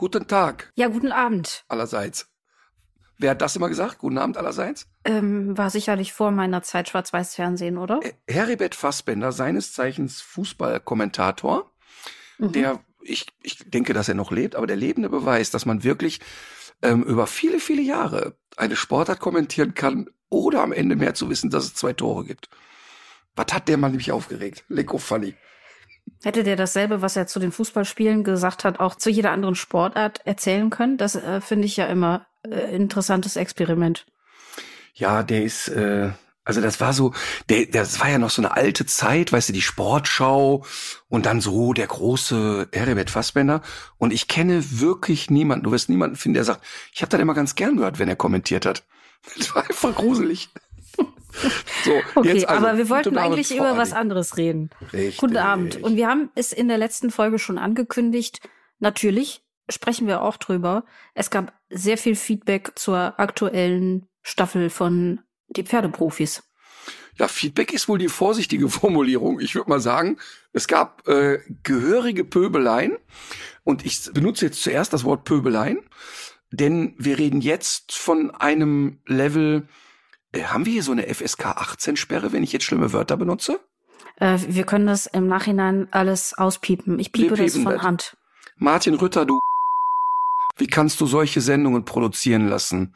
Guten Tag Ja, guten Abend. allerseits. Wer hat das immer gesagt? Guten Abend allerseits? Ähm, war sicherlich vor meiner Zeit Schwarz-Weiß-Fernsehen, oder? Äh, Heribert Fassbender, seines Zeichens Fußballkommentator, der, ich, ich denke, dass er noch lebt, aber der lebende Beweis, dass man wirklich ähm, über viele, viele Jahre eine Sportart kommentieren kann, oder am Ende mehr zu wissen, dass es zwei Tore gibt. Was hat der Mann nämlich aufgeregt? Lecko funny. Hätte der dasselbe, was er zu den Fußballspielen gesagt hat, auch zu jeder anderen Sportart erzählen können? Das äh, finde ich ja immer äh, interessantes Experiment. Ja, der ist, äh, also das war so, der, das war ja noch so eine alte Zeit, weißt du, die Sportschau und dann so der große Heribert Fassbender. Und ich kenne wirklich niemanden, du wirst niemanden finden, der sagt, ich habe das immer ganz gern gehört, wenn er kommentiert hat. Das war einfach gruselig. So, Okay, also, aber wir wollten eigentlich über was anderes reden. Richtig. Guten Abend. Und wir haben es in der letzten Folge schon angekündigt. Natürlich sprechen wir auch drüber. Es gab sehr viel Feedback zur aktuellen Staffel von Die Pferdeprofis. Ja, Feedback ist wohl die vorsichtige Formulierung. Ich würde mal sagen, es gab äh, gehörige Pöbeleien. Und ich benutze jetzt zuerst das Wort Pöbeleien, denn wir reden jetzt von einem Level. Äh, haben wir hier so eine FSK 18 Sperre, wenn ich jetzt schlimme Wörter benutze? Äh, wir können das im Nachhinein alles auspiepen. Ich piepe das von das. Hand. Martin Rütter, du. Wie kannst du solche Sendungen produzieren lassen?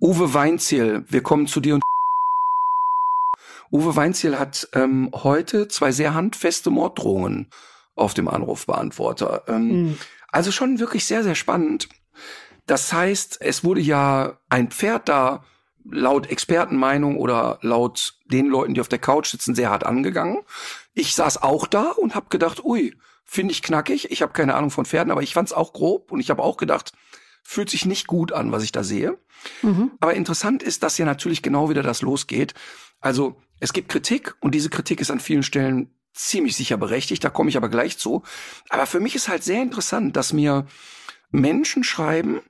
Uwe Weinziel, wir kommen zu dir und Uwe Weinziel hat ähm, heute zwei sehr handfeste Morddrohungen auf dem Anrufbeantworter. Ähm, Mhm. Also schon wirklich sehr, sehr spannend. Das heißt, es wurde ja ein Pferd da laut Expertenmeinung oder laut den Leuten, die auf der Couch sitzen, sehr hart angegangen. Ich saß auch da und habe gedacht, ui, finde ich knackig. Ich habe keine Ahnung von Pferden, aber ich fand es auch grob und ich habe auch gedacht, fühlt sich nicht gut an, was ich da sehe. Mhm. Aber interessant ist, dass ja natürlich genau wieder das losgeht. Also es gibt Kritik und diese Kritik ist an vielen Stellen ziemlich sicher berechtigt, da komme ich aber gleich zu. Aber für mich ist halt sehr interessant, dass mir Menschen schreiben,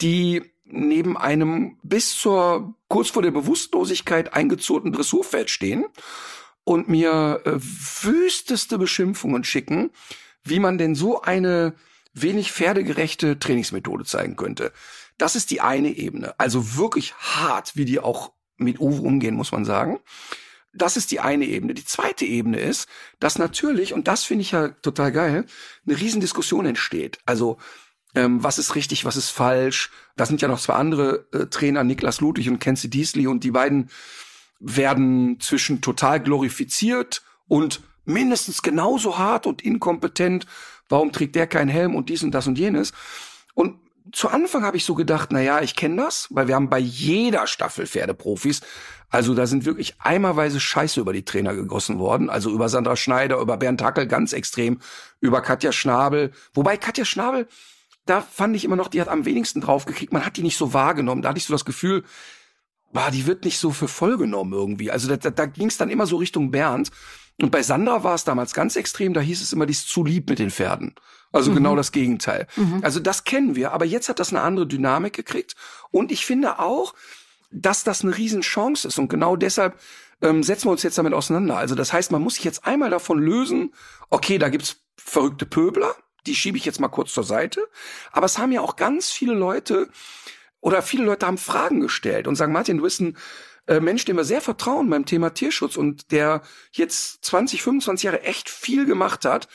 die neben einem bis zur kurz vor der Bewusstlosigkeit eingezurrten Dressurpferd stehen und mir äh, wüsteste Beschimpfungen schicken, wie man denn so eine wenig pferdegerechte Trainingsmethode zeigen könnte. Das ist die eine Ebene. Also wirklich hart, wie die auch mit Uwe umgehen, muss man sagen. Das ist die eine Ebene. Die zweite Ebene ist, dass natürlich, und das finde ich ja total geil, eine Riesendiskussion entsteht. Also, ähm, was ist richtig, was ist falsch? Da sind ja noch zwei andere äh, Trainer, Niklas Ludwig und Kenzie Diesley, und die beiden werden zwischen total glorifiziert und mindestens genauso hart und inkompetent. Warum trägt der keinen Helm und dies und das und jenes? Und zu Anfang habe ich so gedacht, na ja, ich kenne das, weil wir haben bei jeder Staffel Pferdeprofis, also da sind wirklich eimerweise Scheiße über die Trainer gegossen worden, also über Sandra Schneider, über Bernd Hackel ganz extrem, über Katja Schnabel, wobei Katja Schnabel, da fand ich immer noch, die hat am wenigsten draufgekriegt, man hat die nicht so wahrgenommen, da hatte ich so das Gefühl, bah, die wird nicht so für voll genommen irgendwie, also da, da, da ging es dann immer so Richtung Bernd und bei Sandra war es damals ganz extrem, da hieß es immer, die ist zu lieb mit den Pferden. Also genau das Gegenteil. Also das kennen wir, aber jetzt hat das eine andere Dynamik gekriegt. Und ich finde auch, dass das eine Riesenchance ist. Und genau deshalb ähm, setzen wir uns jetzt damit auseinander. Also das heißt, man muss sich jetzt einmal davon lösen, okay, da gibt's verrückte Pöbler, die schiebe ich jetzt mal kurz zur Seite. Aber es haben ja auch ganz viele Leute oder viele Leute haben Fragen gestellt und sagen, Martin, du bist ein äh, Mensch, dem wir sehr vertrauen beim Thema Tierschutz und der jetzt 20, 25 Jahre echt viel gemacht hat.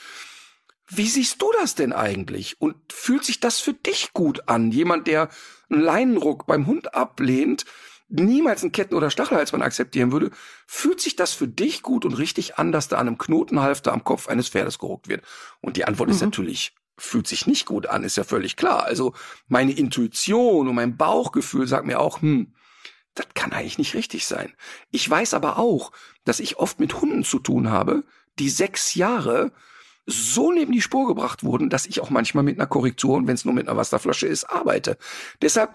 Wie siehst du das denn eigentlich? Und fühlt sich das für dich gut an? Jemand, der einen Leinenruck beim Hund ablehnt, niemals einen Ketten- oder Stachelhalsband akzeptieren würde, fühlt sich das für dich gut und richtig an, dass da an einem Knotenhalfter am Kopf eines Pferdes geruckt wird? Und die Antwort ist natürlich, fühlt sich nicht gut an, ist ja völlig klar. Also meine Intuition und mein Bauchgefühl sagt mir auch, hm, das kann eigentlich nicht richtig sein. Ich weiß aber auch, dass ich oft mit Hunden zu tun habe, die sechs Jahre so neben die Spur gebracht wurden, dass ich auch manchmal mit einer Korrektur und wenn es nur mit einer Wasserflasche ist, arbeite. Deshalb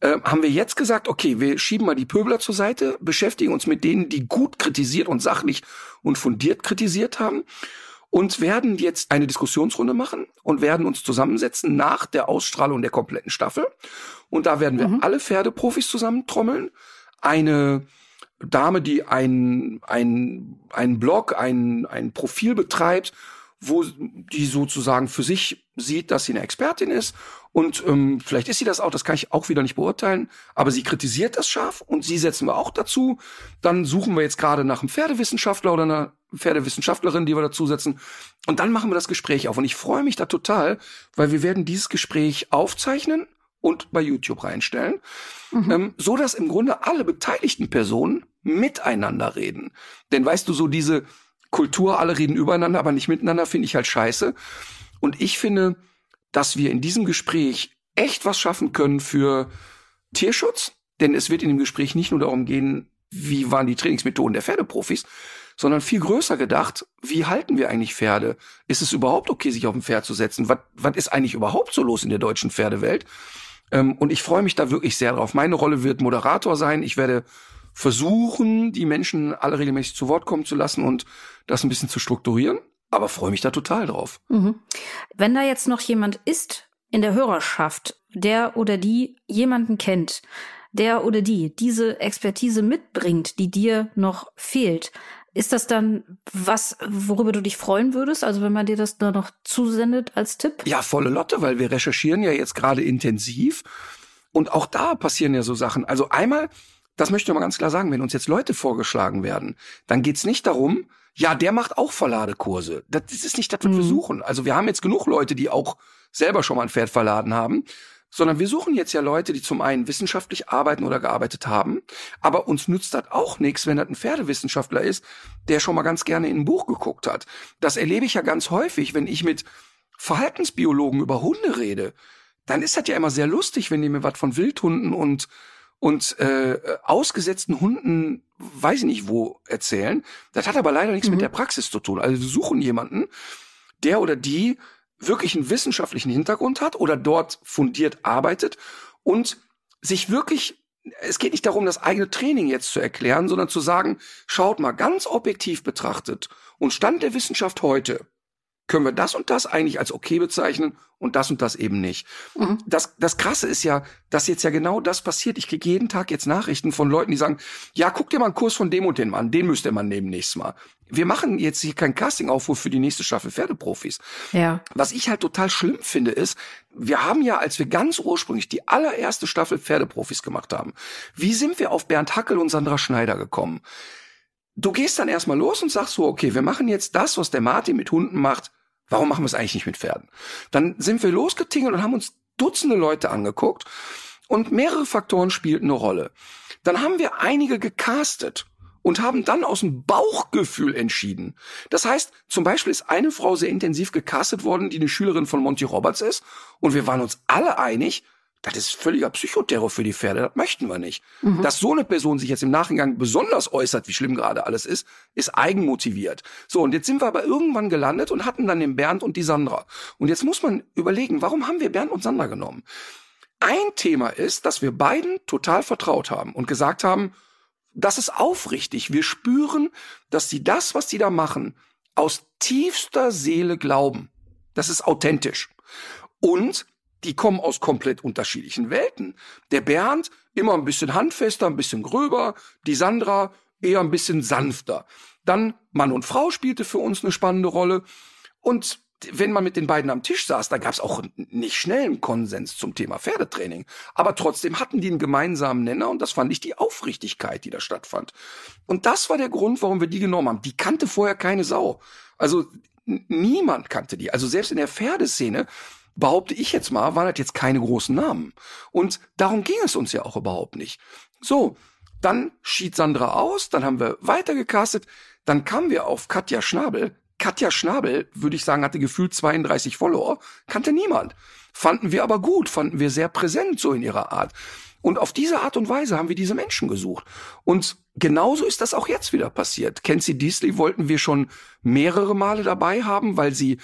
äh, haben wir jetzt gesagt, okay, wir schieben mal die Pöbler zur Seite, beschäftigen uns mit denen, die gut kritisiert und sachlich und fundiert kritisiert haben und werden jetzt eine Diskussionsrunde machen und werden uns zusammensetzen nach der Ausstrahlung der kompletten Staffel. Und da werden wir mhm. alle Pferdeprofis zusammentrommeln. Eine Dame, die ein, ein, ein Blog, ein, ein Profil betreibt, wo die sozusagen für sich sieht, dass sie eine Expertin ist. Und ähm, vielleicht ist sie das auch, das kann ich auch wieder nicht beurteilen, aber sie kritisiert das scharf und sie setzen wir auch dazu. Dann suchen wir jetzt gerade nach einem Pferdewissenschaftler oder einer Pferdewissenschaftlerin, die wir dazusetzen. Und dann machen wir das Gespräch auf. Und ich freue mich da total, weil wir werden dieses Gespräch aufzeichnen und bei YouTube reinstellen, mhm. ähm, so dass im Grunde alle beteiligten Personen miteinander reden. Denn weißt du, so diese Kultur, alle reden übereinander, aber nicht miteinander, finde ich halt scheiße. Und ich finde, dass wir in diesem Gespräch echt was schaffen können für Tierschutz, denn es wird in dem Gespräch nicht nur darum gehen, wie waren die Trainingsmethoden der Pferdeprofis, sondern viel größer gedacht, wie halten wir eigentlich Pferde? Ist es überhaupt okay, sich auf ein Pferd zu setzen? Was, was ist eigentlich überhaupt so los in der deutschen Pferdewelt? Ähm, und ich freue mich da wirklich sehr drauf. Meine Rolle wird Moderator sein. Ich werde versuchen, die Menschen alle regelmäßig zu Wort kommen zu lassen und das ein bisschen zu strukturieren. Aber freue mich da total drauf. Mhm. Wenn da jetzt noch jemand ist in der Hörerschaft, der oder die jemanden kennt, der oder die diese Expertise mitbringt, die dir noch fehlt, ist das dann was, worüber du dich freuen würdest? Also wenn man dir das da noch zusendet als Tipp? Ja, volle Lotte, weil wir recherchieren ja jetzt gerade intensiv. Und auch da passieren ja so Sachen. Also einmal, das möchte ich mal ganz klar sagen, wenn uns jetzt Leute vorgeschlagen werden, dann geht's nicht darum, ja, der macht auch Verladekurse. Das ist nicht das, was mhm. wir suchen. Also wir haben jetzt genug Leute, die auch selber schon mal ein Pferd verladen haben sondern wir suchen jetzt ja Leute, die zum einen wissenschaftlich arbeiten oder gearbeitet haben, aber uns nützt das auch nichts, wenn das ein Pferdewissenschaftler ist, der schon mal ganz gerne in ein Buch geguckt hat. Das erlebe ich ja ganz häufig, wenn ich mit Verhaltensbiologen über Hunde rede. Dann ist das ja immer sehr lustig, wenn die mir was von Wildhunden und und äh, ausgesetzten Hunden, weiß ich nicht wo, erzählen. Das hat aber leider nichts mhm. mit der Praxis zu tun. Also wir suchen jemanden, der oder die wirklich einen wissenschaftlichen Hintergrund hat oder dort fundiert arbeitet und sich wirklich es geht nicht darum, das eigene Training jetzt zu erklären, sondern zu sagen, schaut mal ganz objektiv betrachtet und Stand der Wissenschaft heute, können wir das und das eigentlich als okay bezeichnen und das und das eben nicht. Mhm. Das, das Krasse ist ja, dass jetzt ja genau das passiert. Ich kriege jeden Tag jetzt Nachrichten von Leuten, die sagen, ja, guck dir mal einen Kurs von dem und dem an, den müsste man nehmen nächstes Mal. Wir machen jetzt hier kein Casting-Aufruf für die nächste Staffel Pferdeprofis. Ja. Was ich halt total schlimm finde, ist, wir haben ja, als wir ganz ursprünglich die allererste Staffel Pferdeprofis gemacht haben, wie sind wir auf Bernd Hackel und Sandra Schneider gekommen? Du gehst dann erstmal los und sagst so, okay, wir machen jetzt das, was der Martin mit Hunden macht, Warum machen wir es eigentlich nicht mit Pferden? Dann sind wir losgetingelt und haben uns Dutzende Leute angeguckt und mehrere Faktoren spielten eine Rolle. Dann haben wir einige gecastet und haben dann aus dem Bauchgefühl entschieden. Das heißt, zum Beispiel ist eine Frau sehr intensiv gecastet worden, die eine Schülerin von Monty Roberts ist und wir waren uns alle einig, das ist völliger Psychoterror für die Pferde, das möchten wir nicht. Mhm. Dass so eine Person sich jetzt im Nachgang besonders äußert, wie schlimm gerade alles ist, ist eigenmotiviert. So, und jetzt sind wir aber irgendwann gelandet und hatten dann den Bernd und die Sandra. Und jetzt muss man überlegen, warum haben wir Bernd und Sandra genommen? Ein Thema ist, dass wir beiden total vertraut haben und gesagt haben, das ist aufrichtig. Wir spüren, dass sie das, was sie da machen, aus tiefster Seele glauben. Das ist authentisch. Und die kommen aus komplett unterschiedlichen Welten. Der Bernd immer ein bisschen handfester, ein bisschen gröber, die Sandra eher ein bisschen sanfter. Dann Mann und Frau spielte für uns eine spannende Rolle. Und wenn man mit den beiden am Tisch saß, da gab es auch nicht schnell einen Konsens zum Thema Pferdetraining. Aber trotzdem hatten die einen gemeinsamen Nenner und das fand ich die Aufrichtigkeit, die da stattfand. Und das war der Grund, warum wir die genommen haben. Die kannte vorher keine Sau. Also niemand kannte die. Also selbst in der Pferdeszene behaupte ich jetzt mal, waren das jetzt keine großen Namen. Und darum ging es uns ja auch überhaupt nicht. So, dann schied Sandra aus, dann haben wir weitergecastet, dann kamen wir auf Katja Schnabel. Katja Schnabel, würde ich sagen, hatte gefühlt 32 Follower, kannte niemand. Fanden wir aber gut, fanden wir sehr präsent so in ihrer Art. Und auf diese Art und Weise haben wir diese Menschen gesucht. Und genauso ist das auch jetzt wieder passiert. Kenzie Diesley wollten wir schon mehrere Male dabei haben, weil sie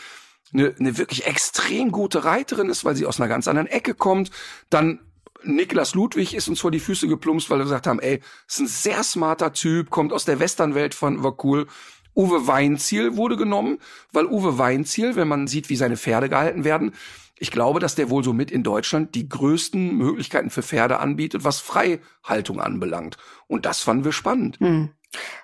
eine, eine wirklich extrem gute Reiterin ist, weil sie aus einer ganz anderen Ecke kommt. Dann Niklas Ludwig ist uns vor die Füße geplumpst, weil wir gesagt haben, ey, ist ein sehr smarter Typ, kommt aus der Westernwelt von, war cool. Uwe Weinziel wurde genommen, weil Uwe Weinziel, wenn man sieht, wie seine Pferde gehalten werden, ich glaube, dass der wohl so mit in Deutschland die größten Möglichkeiten für Pferde anbietet, was Freihaltung anbelangt. Und das fanden wir spannend. Hm.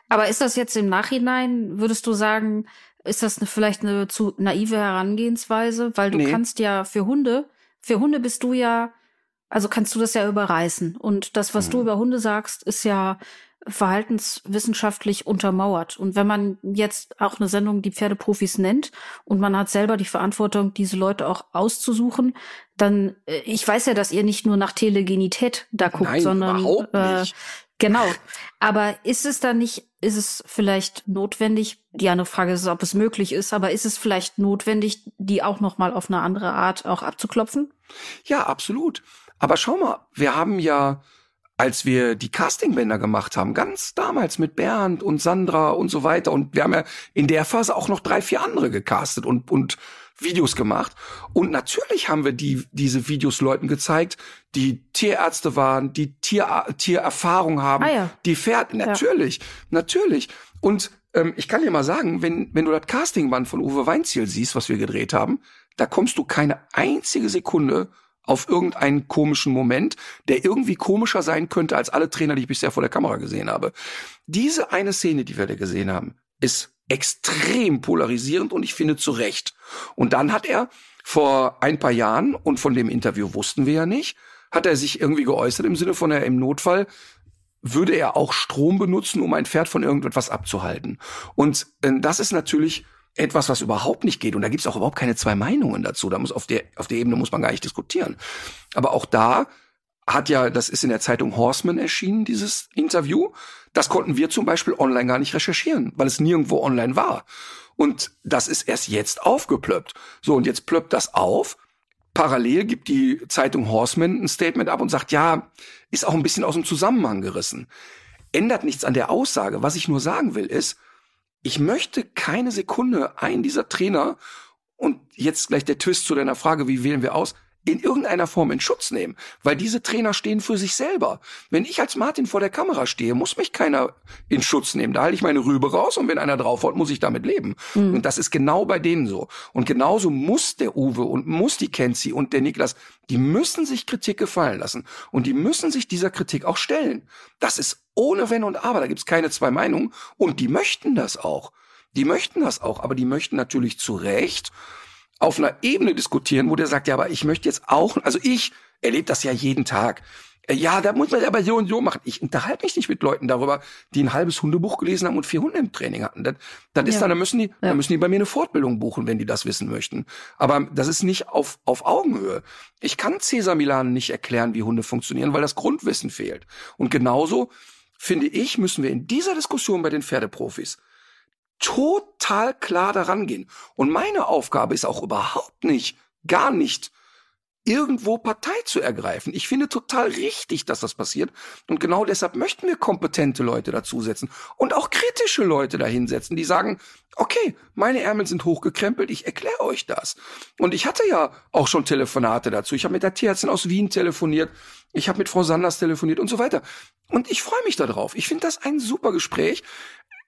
Aber ist das jetzt im Nachhinein, würdest du sagen, ist das eine, vielleicht eine zu naive Herangehensweise? Weil du nee. kannst ja für Hunde, für Hunde bist du ja, also kannst du das ja überreißen. Und das, was mhm. du über Hunde sagst, ist ja verhaltenswissenschaftlich untermauert. Und wenn man jetzt auch eine Sendung die Pferdeprofis nennt und man hat selber die Verantwortung, diese Leute auch auszusuchen, dann, äh, ich weiß ja, dass ihr nicht nur nach Telegenität da guckt, Nein, sondern. Äh, genau. Aber ist es dann nicht, ist es vielleicht notwendig, die andere Frage ist, ob es möglich ist, aber ist es vielleicht notwendig, die auch nochmal auf eine andere Art auch abzuklopfen? Ja, absolut. Aber schau mal, wir haben ja als wir die Castingbänder gemacht haben, ganz damals mit Bernd und Sandra und so weiter. Und wir haben ja in der Phase auch noch drei, vier andere gecastet und, und Videos gemacht. Und natürlich haben wir die, diese Videos Leuten gezeigt, die Tierärzte waren, die Tier, Tiererfahrung haben, ah ja. die Pferde, natürlich, ja. natürlich. Und ähm, ich kann dir mal sagen, wenn, wenn du das Castingband von Uwe Weinziel siehst, was wir gedreht haben, da kommst du keine einzige Sekunde auf irgendeinen komischen Moment, der irgendwie komischer sein könnte als alle Trainer, die ich bisher vor der Kamera gesehen habe. Diese eine Szene, die wir da gesehen haben, ist extrem polarisierend und ich finde zu Recht. Und dann hat er vor ein paar Jahren, und von dem Interview wussten wir ja nicht, hat er sich irgendwie geäußert im Sinne von, er im Notfall würde er auch Strom benutzen, um ein Pferd von irgendetwas abzuhalten. Und äh, das ist natürlich etwas, was überhaupt nicht geht. Und da gibt's auch überhaupt keine zwei Meinungen dazu. Da muss auf der, auf der Ebene muss man gar nicht diskutieren. Aber auch da hat ja, das ist in der Zeitung Horseman erschienen, dieses Interview. Das konnten wir zum Beispiel online gar nicht recherchieren, weil es nirgendwo online war. Und das ist erst jetzt aufgeplöppt. So, und jetzt plöppt das auf. Parallel gibt die Zeitung Horseman ein Statement ab und sagt, ja, ist auch ein bisschen aus dem Zusammenhang gerissen. Ändert nichts an der Aussage. Was ich nur sagen will, ist, ich möchte keine Sekunde einen dieser Trainer und jetzt gleich der Twist zu deiner Frage, wie wählen wir aus, in irgendeiner Form in Schutz nehmen, weil diese Trainer stehen für sich selber. Wenn ich als Martin vor der Kamera stehe, muss mich keiner in Schutz nehmen. Da halte ich meine Rübe raus und wenn einer draufhaut, muss ich damit leben. Mhm. Und das ist genau bei denen so. Und genauso muss der Uwe und muss die Kenzi und der Niklas, die müssen sich Kritik gefallen lassen und die müssen sich dieser Kritik auch stellen. Das ist ohne Wenn und Aber, da gibt's keine zwei Meinungen und die möchten das auch. Die möchten das auch, aber die möchten natürlich zu Recht auf einer Ebene diskutieren, wo der sagt, ja, aber ich möchte jetzt auch, also ich erlebe das ja jeden Tag. Äh, ja, da muss man aber so und so machen. Ich unterhalte mich nicht mit Leuten darüber, die ein halbes Hundebuch gelesen haben und vier Hunde im Training hatten. Das, das ist ja. dann, da müssen die, ja. da müssen die bei mir eine Fortbildung buchen, wenn die das wissen möchten. Aber das ist nicht auf, auf Augenhöhe. Ich kann Cesar Milan nicht erklären, wie Hunde funktionieren, weil das Grundwissen fehlt. Und genauso, finde ich, müssen wir in dieser Diskussion bei den Pferdeprofis total klar daran gehen. Und meine Aufgabe ist auch überhaupt nicht, gar nicht, irgendwo Partei zu ergreifen. Ich finde total richtig, dass das passiert. Und genau deshalb möchten wir kompetente Leute dazusetzen und auch kritische Leute dahinsetzen, die sagen, okay, meine Ärmel sind hochgekrempelt, ich erkläre euch das. Und ich hatte ja auch schon Telefonate dazu. Ich habe mit der Tierärztin aus Wien telefoniert, ich habe mit Frau Sanders telefoniert und so weiter. Und ich freue mich darauf. Ich finde das ein super Gespräch.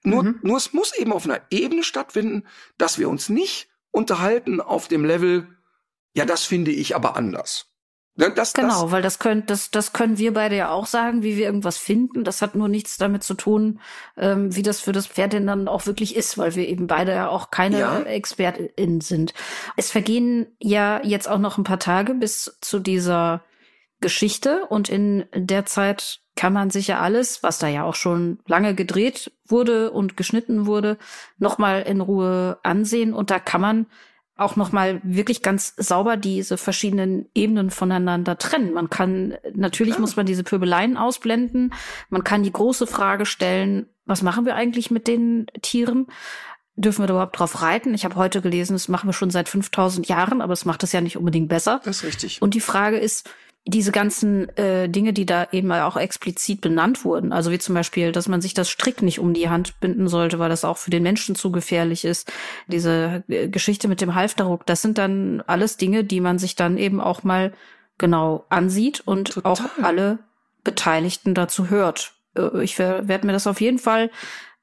Nur, mhm. nur es muss eben auf einer Ebene stattfinden, dass wir uns nicht unterhalten auf dem Level, ja, das finde ich aber anders. Ne, das, genau, das, weil das können, das, das können wir beide ja auch sagen, wie wir irgendwas finden. Das hat nur nichts damit zu tun, ähm, wie das für das Pferd denn dann auch wirklich ist, weil wir eben beide ja auch keine ja. ExpertInnen sind. Es vergehen ja jetzt auch noch ein paar Tage bis zu dieser Geschichte und in der Zeit kann man sich ja alles, was da ja auch schon lange gedreht wurde und geschnitten wurde, nochmal in Ruhe ansehen. Und da kann man auch nochmal wirklich ganz sauber diese verschiedenen Ebenen voneinander trennen. Man kann, natürlich ja. muss man diese Pöbeleien ausblenden. Man kann die große Frage stellen, was machen wir eigentlich mit den Tieren? Dürfen wir da überhaupt drauf reiten? Ich habe heute gelesen, das machen wir schon seit 5000 Jahren, aber es macht es ja nicht unbedingt besser. Das ist richtig. Und die Frage ist, diese ganzen äh, Dinge, die da eben auch explizit benannt wurden, also wie zum Beispiel, dass man sich das Strick nicht um die Hand binden sollte, weil das auch für den Menschen zu gefährlich ist, diese äh, Geschichte mit dem Halfterruck, das sind dann alles Dinge, die man sich dann eben auch mal genau ansieht und Total. auch alle Beteiligten dazu hört. Äh, ich werde mir das auf jeden Fall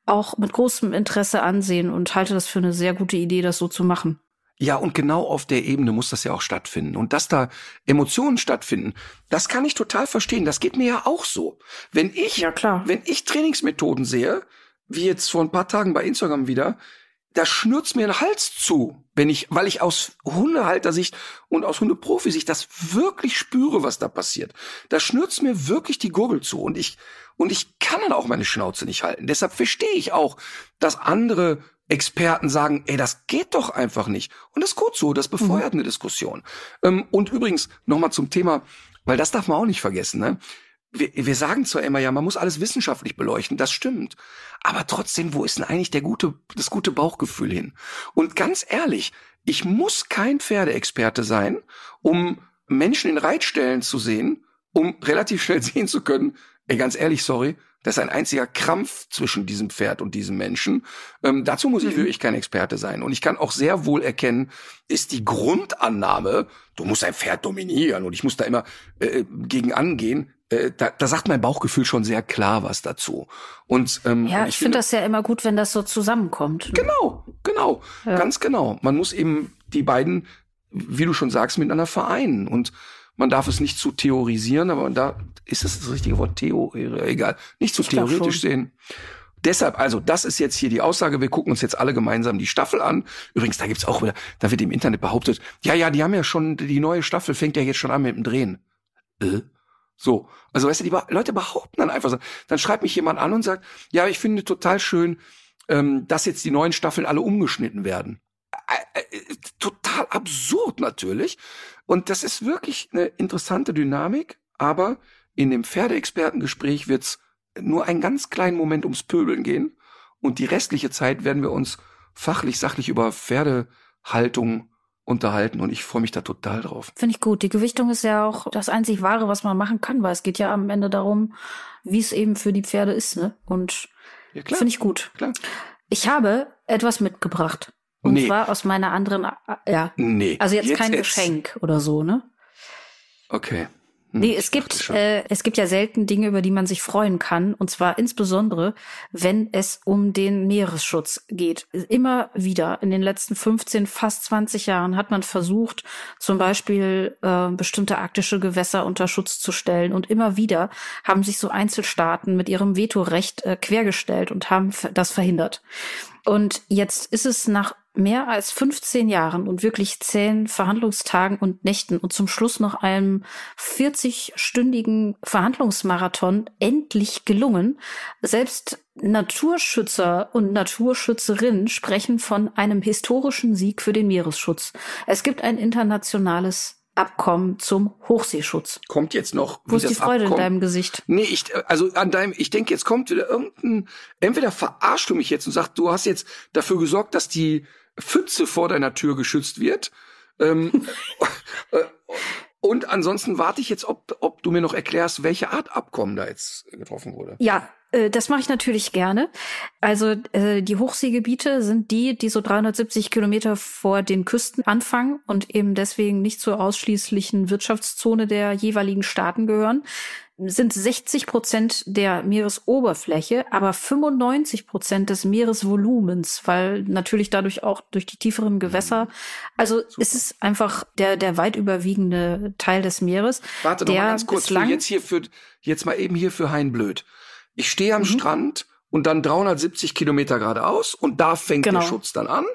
auch mit großem Interesse ansehen und halte das für eine sehr gute Idee, das so zu machen. Ja, und genau auf der Ebene muss das ja auch stattfinden. Und dass da Emotionen stattfinden, das kann ich total verstehen. Das geht mir ja auch so. Wenn ich, ja, klar. wenn ich Trainingsmethoden sehe, wie jetzt vor ein paar Tagen bei Instagram wieder, da schnürt's mir den Hals zu, wenn ich, weil ich aus Hundehaltersicht und aus Hundeprofisicht das wirklich spüre, was da passiert. Da schnürt's mir wirklich die Gurgel zu und ich, und ich kann dann auch meine Schnauze nicht halten. Deshalb verstehe ich auch, dass andere Experten sagen, ey, das geht doch einfach nicht. Und das ist gut so, das befeuert mhm. eine Diskussion. Ähm, und übrigens, nochmal zum Thema, weil das darf man auch nicht vergessen, ne? Wir, wir sagen zwar immer, ja, man muss alles wissenschaftlich beleuchten, das stimmt. Aber trotzdem, wo ist denn eigentlich der gute, das gute Bauchgefühl hin? Und ganz ehrlich, ich muss kein Pferdeexperte sein, um Menschen in Reitstellen zu sehen, um relativ schnell sehen zu können, ey, ganz ehrlich, sorry, das ist ein einziger Krampf zwischen diesem Pferd und diesem Menschen. Ähm, dazu muss ich mhm. wirklich kein Experte sein. Und ich kann auch sehr wohl erkennen, ist die Grundannahme, du musst ein Pferd dominieren und ich muss da immer äh, gegen angehen. Äh, da, da sagt mein Bauchgefühl schon sehr klar was dazu. Und ähm, ja, ich, finde das ja immer gut, wenn das so zusammenkommt. Ne? Genau, genau, ja. ganz genau. Man muss eben die beiden, wie du schon sagst, miteinander vereinen und man darf es nicht zu theorisieren, aber da ist das das richtige Wort, Theo, egal, nicht zu ich theoretisch sehen. Deshalb, also, das ist jetzt hier die Aussage. Wir gucken uns jetzt alle gemeinsam die Staffel an. Übrigens, da gibt's auch wieder, da wird im Internet behauptet, ja, ja, die haben ja schon, die neue Staffel fängt ja jetzt schon an mit dem Drehen. Äh? So. Also, weißt du, die Leute behaupten dann einfach so. Dann schreibt mich jemand an und sagt, ja, ich finde total schön, ähm, dass jetzt die neuen Staffeln alle umgeschnitten werden. Äh, äh, total absurd natürlich. Und das ist wirklich eine interessante Dynamik, aber in dem Pferdeexpertengespräch wird's nur einen ganz kleinen Moment ums Pöbeln gehen und die restliche Zeit werden wir uns fachlich, sachlich über Pferdehaltung unterhalten und ich freue mich da total drauf. Finde ich gut. Die Gewichtung ist ja auch das einzig Wahre, was man machen kann, weil es geht ja am Ende darum, wie es eben für die Pferde ist, ne? Und ja, finde ich gut. Klar. Ich habe etwas mitgebracht. Und nee. zwar aus meiner anderen, ja. Nee. Also jetzt, jetzt kein jetzt. Geschenk oder so, ne? Okay. Hm, nee, es gibt, äh, es gibt ja selten Dinge, über die man sich freuen kann. Und zwar insbesondere, wenn es um den Meeresschutz geht. Immer wieder in den letzten 15, fast 20 Jahren hat man versucht, zum Beispiel äh, bestimmte arktische Gewässer unter Schutz zu stellen. Und immer wieder haben sich so Einzelstaaten mit ihrem Vetorecht äh, quergestellt und haben das verhindert. Und jetzt ist es nach mehr als 15 Jahren und wirklich zehn Verhandlungstagen und Nächten und zum Schluss noch einem 40-stündigen Verhandlungsmarathon endlich gelungen. Selbst Naturschützer und Naturschützerinnen sprechen von einem historischen Sieg für den Meeresschutz. Es gibt ein internationales Abkommen zum Hochseeschutz. Kommt jetzt noch. Wo ist die Freude Abkommen? in deinem Gesicht? Nee, ich, also an deinem, ich denke, jetzt kommt wieder irgendein, entweder verarschst du mich jetzt und sagst, du hast jetzt dafür gesorgt, dass die Pfütze vor deiner Tür geschützt wird. Ähm, äh, und ansonsten warte ich jetzt, ob, ob du mir noch erklärst, welche Art Abkommen da jetzt getroffen wurde. Ja, äh, das mache ich natürlich gerne. Also äh, die Hochseegebiete sind die, die so 370 Kilometer vor den Küsten anfangen und eben deswegen nicht zur ausschließlichen Wirtschaftszone der jeweiligen Staaten gehören sind 60 Prozent der Meeresoberfläche, aber 95 Prozent des Meeresvolumens, weil natürlich dadurch auch durch die tieferen Gewässer, also Super. es ist einfach der, der weit überwiegende Teil des Meeres. Warte noch mal ganz kurz, für jetzt hier für, jetzt mal eben hier für Hein Blöd. Ich stehe am mhm. Strand und dann 370 Kilometer geradeaus und da fängt genau. der Schutz dann an.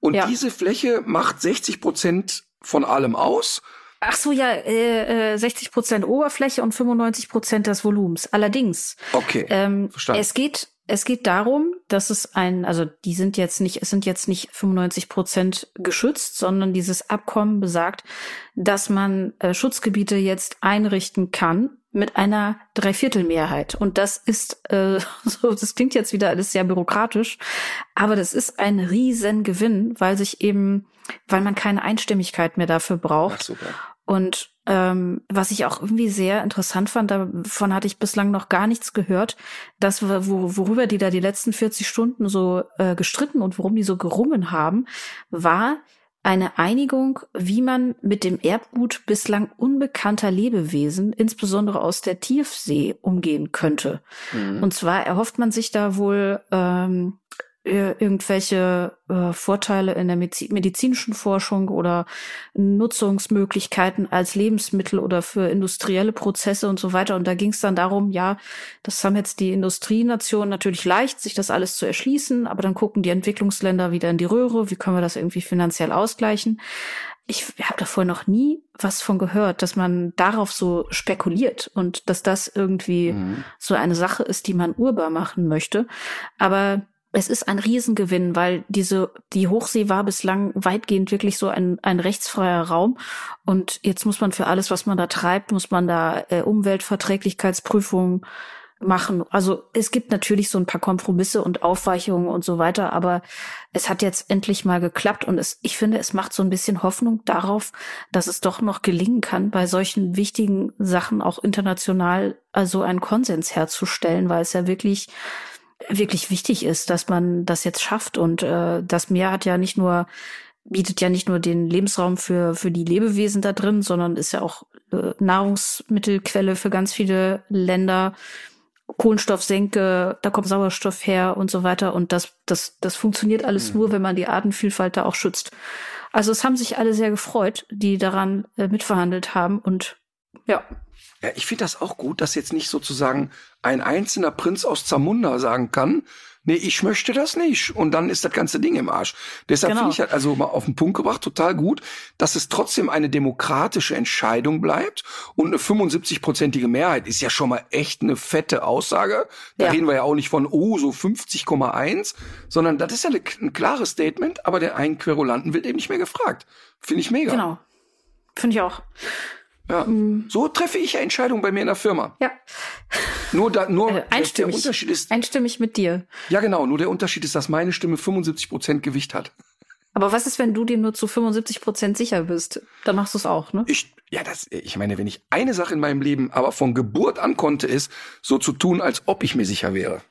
Und ja. diese Fläche macht 60 Prozent von allem aus. Ach so, ja, äh, 60 äh, Prozent Oberfläche und 95 Prozent des Volumens. Allerdings. Okay. Ähm, verstanden. Es geht, es geht darum, dass es ein, also die sind jetzt nicht, es sind jetzt nicht 95 Prozent geschützt, sondern dieses Abkommen besagt, dass man äh, Schutzgebiete jetzt einrichten kann mit einer Dreiviertelmehrheit. Und das ist, äh, so, das klingt jetzt wieder alles sehr bürokratisch, aber das ist ein Riesengewinn, weil sich eben, weil man keine Einstimmigkeit mehr dafür braucht. Ach. Und ähm, was ich auch irgendwie sehr interessant fand, davon hatte ich bislang noch gar nichts gehört, dass wo, worüber die da die letzten 40 Stunden so äh, gestritten und worum die so gerungen haben, war eine Einigung, wie man mit dem Erbgut bislang unbekannter Lebewesen, insbesondere aus der Tiefsee, umgehen könnte. Mhm. Und zwar erhofft man sich da wohl ähm, irgendwelche äh, Vorteile in der medizinischen Forschung oder Nutzungsmöglichkeiten als Lebensmittel oder für industrielle Prozesse und so weiter. Und da ging es dann darum, ja, das haben jetzt die Industrienationen natürlich leicht, sich das alles zu erschließen, aber dann gucken die Entwicklungsländer wieder in die Röhre, wie können wir das irgendwie finanziell ausgleichen. Ich habe davor noch nie was von gehört, dass man darauf so spekuliert und dass das irgendwie mhm. so eine Sache ist, die man urbar machen möchte. Aber es ist ein Riesengewinn, weil diese, die Hochsee war bislang weitgehend wirklich so ein, ein rechtsfreier Raum. Und jetzt muss man für alles, was man da treibt, muss man da äh, Umweltverträglichkeitsprüfungen machen. Also es gibt natürlich so ein paar Kompromisse und Aufweichungen und so weiter, aber es hat jetzt endlich mal geklappt und es, ich finde, es macht so ein bisschen Hoffnung darauf, dass es doch noch gelingen kann, bei solchen wichtigen Sachen auch international also einen Konsens herzustellen, weil es ja wirklich wirklich wichtig ist, dass man das jetzt schafft. Und äh, das Meer hat ja nicht nur, bietet ja nicht nur den Lebensraum für, für die Lebewesen da drin, sondern ist ja auch äh, Nahrungsmittelquelle für ganz viele Länder. Kohlenstoffsenke, da kommt Sauerstoff her und so weiter. Und das, das, das funktioniert alles mhm. nur, wenn man die Artenvielfalt da auch schützt. Also es haben sich alle sehr gefreut, die daran äh, mitverhandelt haben. Und ja, ja, ich finde das auch gut, dass jetzt nicht sozusagen ein einzelner Prinz aus Zamunda sagen kann, nee, ich möchte das nicht. Und dann ist das ganze Ding im Arsch. Deshalb genau. finde ich halt also mal auf den Punkt gebracht total gut, dass es trotzdem eine demokratische Entscheidung bleibt und eine 75-prozentige Mehrheit ist ja schon mal echt eine fette Aussage. Da ja. reden wir ja auch nicht von, oh, so 50,1, sondern das ist ja ein klares Statement, aber der einen Querulanten wird eben nicht mehr gefragt. Finde ich mega. Genau. Finde ich auch. Ja. Mhm. So treffe ich Entscheidungen bei mir in der Firma. Ja. Nur da, nur äh, einstimmig, der Unterschied ist. Einstimmig mit dir. Ja, genau. Nur der Unterschied ist, dass meine Stimme 75 Prozent Gewicht hat. Aber was ist, wenn du dir nur zu 75 Prozent sicher bist? Dann machst du es auch, ne? Ich, ja, das, ich meine, wenn ich eine Sache in meinem Leben aber von Geburt an konnte, ist, so zu tun, als ob ich mir sicher wäre.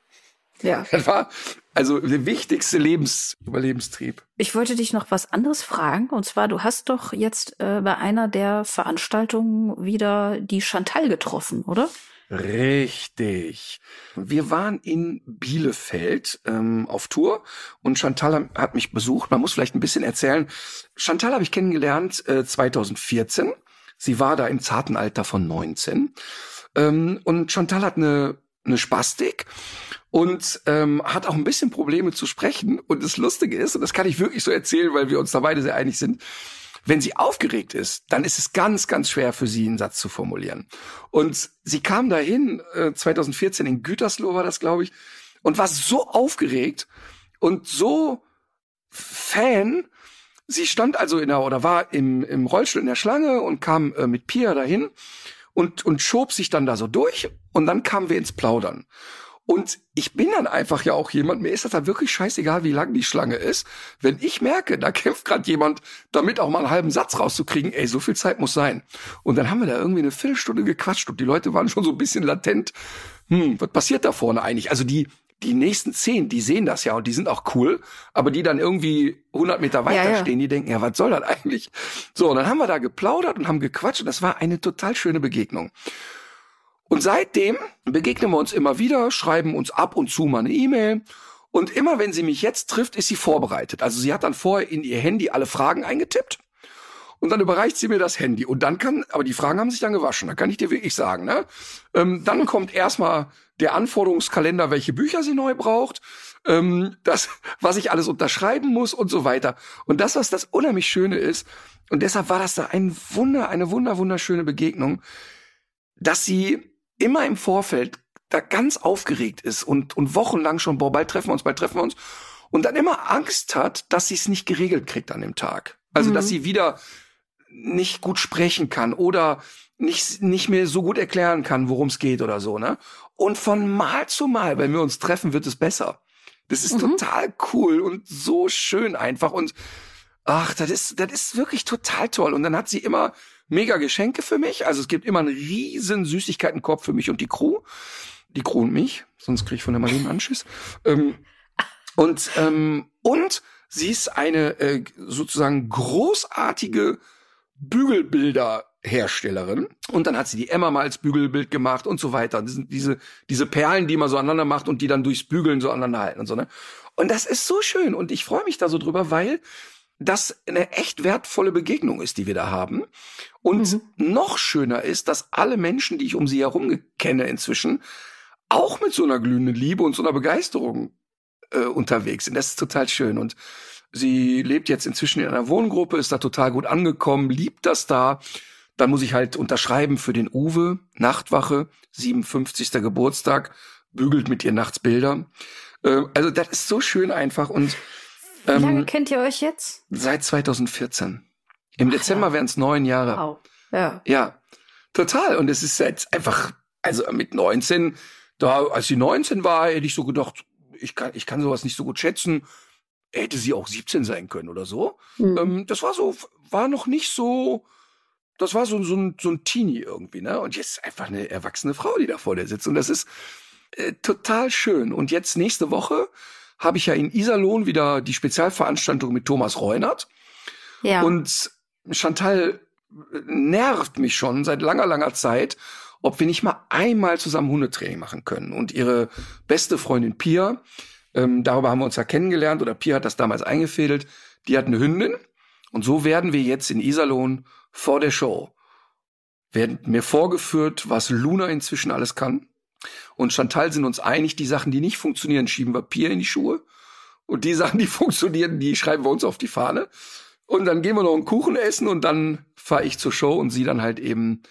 Ja. Das war also der wichtigste Lebensüberlebenstrieb. Ich wollte dich noch was anderes fragen. Und zwar, du hast doch jetzt äh, bei einer der Veranstaltungen wieder die Chantal getroffen, oder? Richtig. Wir waren in Bielefeld ähm, auf Tour und Chantal hat mich besucht. Man muss vielleicht ein bisschen erzählen. Chantal habe ich kennengelernt äh, 2014. Sie war da im zarten Alter von 19. Ähm, und Chantal hat eine, eine Spastik und ähm, hat auch ein bisschen Probleme zu sprechen. Und das Lustige ist, und das kann ich wirklich so erzählen, weil wir uns da beide sehr einig sind, wenn sie aufgeregt ist, dann ist es ganz, ganz schwer für sie, einen Satz zu formulieren. Und sie kam dahin, äh, 2014 in Gütersloh war das, glaube ich, und war so aufgeregt und so Fan. Sie stand also in der, oder war im, im Rollstuhl in der Schlange und kam äh, mit Pia dahin und, und schob sich dann da so durch und dann kamen wir ins Plaudern. Und ich bin dann einfach ja auch jemand, mir ist das dann wirklich scheißegal, wie lang die Schlange ist. Wenn ich merke, da kämpft gerade jemand, damit auch mal einen halben Satz rauszukriegen, ey, so viel Zeit muss sein. Und dann haben wir da irgendwie eine Viertelstunde gequatscht und die Leute waren schon so ein bisschen latent. Hm, was passiert da vorne eigentlich? Also die, die nächsten zehn, die sehen das ja und die sind auch cool, aber die dann irgendwie 100 Meter weiter ja, ja. stehen, die denken, ja, was soll das eigentlich? So, und dann haben wir da geplaudert und haben gequatscht und das war eine total schöne Begegnung. Und seitdem begegnen wir uns immer wieder, schreiben uns ab und zu mal eine E-Mail. Und immer wenn sie mich jetzt trifft, ist sie vorbereitet. Also sie hat dann vorher in ihr Handy alle Fragen eingetippt. Und dann überreicht sie mir das Handy. Und dann kann, aber die Fragen haben sich dann gewaschen. Da kann ich dir wirklich sagen, ne? Ähm, dann kommt erstmal der Anforderungskalender, welche Bücher sie neu braucht, ähm, das, was ich alles unterschreiben muss und so weiter. Und das, was das unheimlich Schöne ist, und deshalb war das da ein Wunder, eine wunder, wunderschöne Begegnung, dass sie immer im Vorfeld da ganz aufgeregt ist und, und wochenlang schon, boah, bald treffen wir uns, bald treffen wir uns. Und dann immer Angst hat, dass sie es nicht geregelt kriegt an dem Tag. Also, mhm. dass sie wieder nicht gut sprechen kann oder nicht, nicht mehr so gut erklären kann, worum es geht oder so, ne? Und von Mal zu Mal, wenn wir uns treffen, wird es besser. Das ist mhm. total cool und so schön einfach und ach, das ist, das ist wirklich total toll. Und dann hat sie immer mega Geschenke für mich. Also es gibt immer einen riesen Süßigkeitenkorb für mich und die Crew. Die Crew und mich, sonst kriege ich von der Marlene einen Anschiss. Ähm, und, ähm, und sie ist eine äh, sozusagen großartige Bügelbilderherstellerin. Und dann hat sie die Emma mal als Bügelbild gemacht und so weiter. Das sind diese, diese Perlen, die man so aneinander macht und die dann durchs Bügeln so aneinander halten und so, ne? Und das ist so schön und ich freue mich da so drüber, weil das eine echt wertvolle Begegnung ist, die wir da haben. Und mhm. noch schöner ist, dass alle Menschen, die ich um sie herum kenne inzwischen, auch mit so einer glühenden Liebe und so einer Begeisterung äh, unterwegs sind. Das ist total schön. Und sie lebt jetzt inzwischen in einer Wohngruppe, ist da total gut angekommen, liebt das da. Dann muss ich halt unterschreiben für den Uwe, Nachtwache, 57. Geburtstag, bügelt mit ihr nachts Bilder. Äh, also das ist so schön einfach. Und wie ähm, lange kennt ihr euch jetzt? Seit 2014. Im Ach, Dezember ja. wären es neun Jahre. Wow. Ja. Ja, total. Und es ist jetzt einfach, also mit 19, da, als sie 19 war, hätte ich so gedacht, ich kann, ich kann sowas nicht so gut schätzen. Hätte sie auch 17 sein können oder so. Mhm. Ähm, das war so, war noch nicht so, das war so, so, ein, so ein Teenie irgendwie, ne? Und jetzt einfach eine erwachsene Frau, die da vor dir sitzt. Und das ist äh, total schön. Und jetzt nächste Woche habe ich ja in Iserlohn wieder die Spezialveranstaltung mit Thomas Reunert. Ja. Und Chantal äh, nervt mich schon seit langer, langer Zeit, ob wir nicht mal einmal zusammen Hundetraining machen können. Und ihre beste Freundin Pia, ähm, darüber haben wir uns ja kennengelernt, oder Pia hat das damals eingefädelt, die hat eine Hündin. Und so werden wir jetzt in Iserlohn vor der Show, werden mir vorgeführt, was Luna inzwischen alles kann. Und Chantal sind uns einig, die Sachen, die nicht funktionieren, schieben wir Pier in die Schuhe. Und die Sachen, die funktionieren, die schreiben wir uns auf die Fahne. Und dann gehen wir noch einen Kuchen essen und dann fahre ich zur Show und sie dann halt eben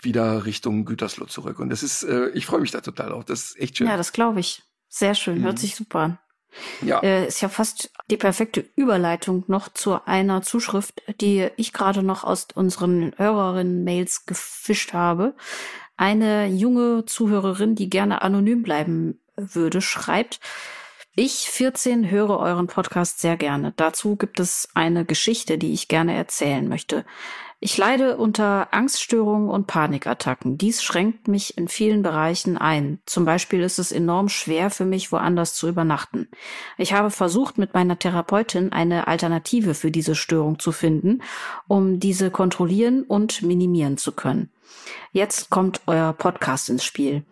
wieder Richtung Gütersloh zurück. Und das ist, äh, ich freue mich da total auf. Das ist echt schön. Ja, das glaube ich. Sehr schön. Hört mhm. sich super an. Ja. Äh, ist ja fast die perfekte Überleitung noch zu einer Zuschrift, die ich gerade noch aus unseren Hörerinnen-Mails gefischt habe. Eine junge Zuhörerin, die gerne anonym bleiben würde, schreibt, ich 14 höre euren Podcast sehr gerne. Dazu gibt es eine Geschichte, die ich gerne erzählen möchte. Ich leide unter Angststörungen und Panikattacken. Dies schränkt mich in vielen Bereichen ein. Zum Beispiel ist es enorm schwer für mich, woanders zu übernachten. Ich habe versucht, mit meiner Therapeutin eine Alternative für diese Störung zu finden, um diese kontrollieren und minimieren zu können. Jetzt kommt euer Podcast ins Spiel.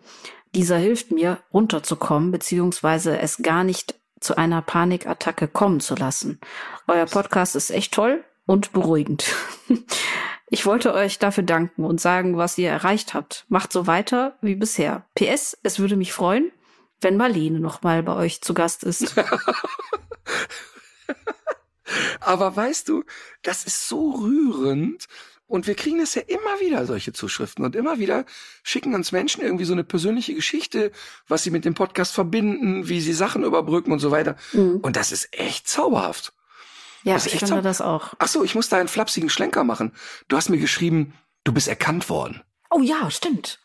Dieser hilft mir, runterzukommen, beziehungsweise es gar nicht zu einer Panikattacke kommen zu lassen. Euer Podcast ist echt toll und beruhigend. Ich wollte euch dafür danken und sagen, was ihr erreicht habt. Macht so weiter wie bisher. PS, es würde mich freuen, wenn Marlene noch mal bei euch zu Gast ist. Aber weißt du, das ist so rührend, und wir kriegen das ja immer wieder, solche Zuschriften. Und immer wieder schicken uns Menschen irgendwie so eine persönliche Geschichte, was sie mit dem Podcast verbinden, wie sie Sachen überbrücken und so weiter. Mhm. Und das ist echt zauberhaft. Ja, ich finde das auch. Ach so, ich muss da einen flapsigen Schlenker machen. Du hast mir geschrieben, du bist erkannt worden. Oh ja, stimmt.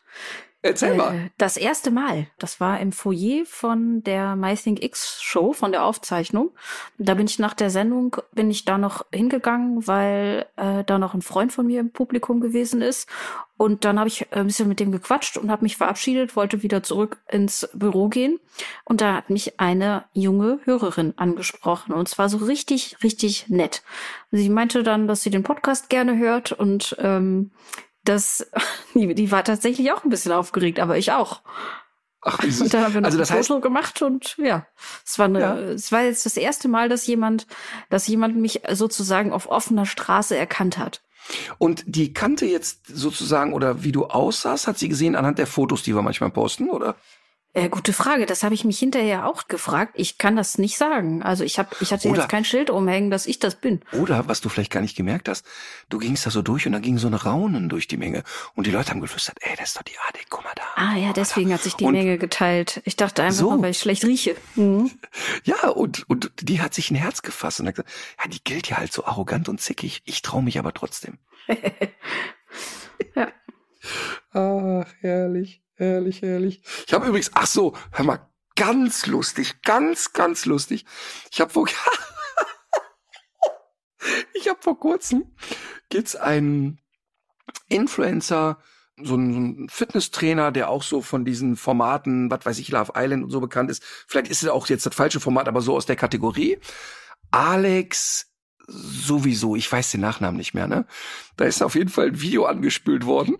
Erzähl mal. Äh, das erste Mal, das war im Foyer von der MyThink X Show, von der Aufzeichnung. Da bin ich nach der Sendung, bin ich da noch hingegangen, weil äh, da noch ein Freund von mir im Publikum gewesen ist. Und dann habe ich ein bisschen mit dem gequatscht und habe mich verabschiedet, wollte wieder zurück ins Büro gehen. Und da hat mich eine junge Hörerin angesprochen. Und zwar so richtig, richtig nett. Sie meinte dann, dass sie den Podcast gerne hört und ähm, das, die, die war tatsächlich auch ein bisschen aufgeregt, aber ich auch. Ach, süß. Und dann haben wir noch also das heißt, Foto gemacht und ja, es war eine, ja. es war jetzt das erste Mal, dass jemand, dass jemand mich sozusagen auf offener Straße erkannt hat. Und die kannte jetzt sozusagen oder wie du aussahst, hat sie gesehen anhand der Fotos, die wir manchmal posten, oder? Äh, gute Frage. Das habe ich mich hinterher auch gefragt. Ich kann das nicht sagen. Also ich habe, ich hatte oder, jetzt kein Schild umhängen, dass ich das bin. Oder was du vielleicht gar nicht gemerkt hast, du gingst da so durch und da ging so ein Raunen durch die Menge und die Leute haben geflüstert, ey, das ist doch die Ade, guck mal da. Ah ja, deswegen hat sich die und Menge geteilt. Ich dachte einfach so, nur, weil ich schlecht rieche. Mhm. Ja, und und die hat sich ein Herz gefasst und hat gesagt, ja, die gilt ja halt so arrogant und zickig. Ich traue mich aber trotzdem. ja. Ach, herrlich. Herrlich, herrlich. Ich habe übrigens, ach so, hör mal, ganz lustig, ganz, ganz lustig. Ich habe vor, ich habe vor kurzem gibt's einen Influencer, so ein, so ein Fitnesstrainer, der auch so von diesen Formaten, was weiß ich, Love Island und so bekannt ist. Vielleicht ist es auch jetzt das falsche Format, aber so aus der Kategorie. Alex sowieso, ich weiß den Nachnamen nicht mehr, ne? Da ist auf jeden Fall ein Video angespült worden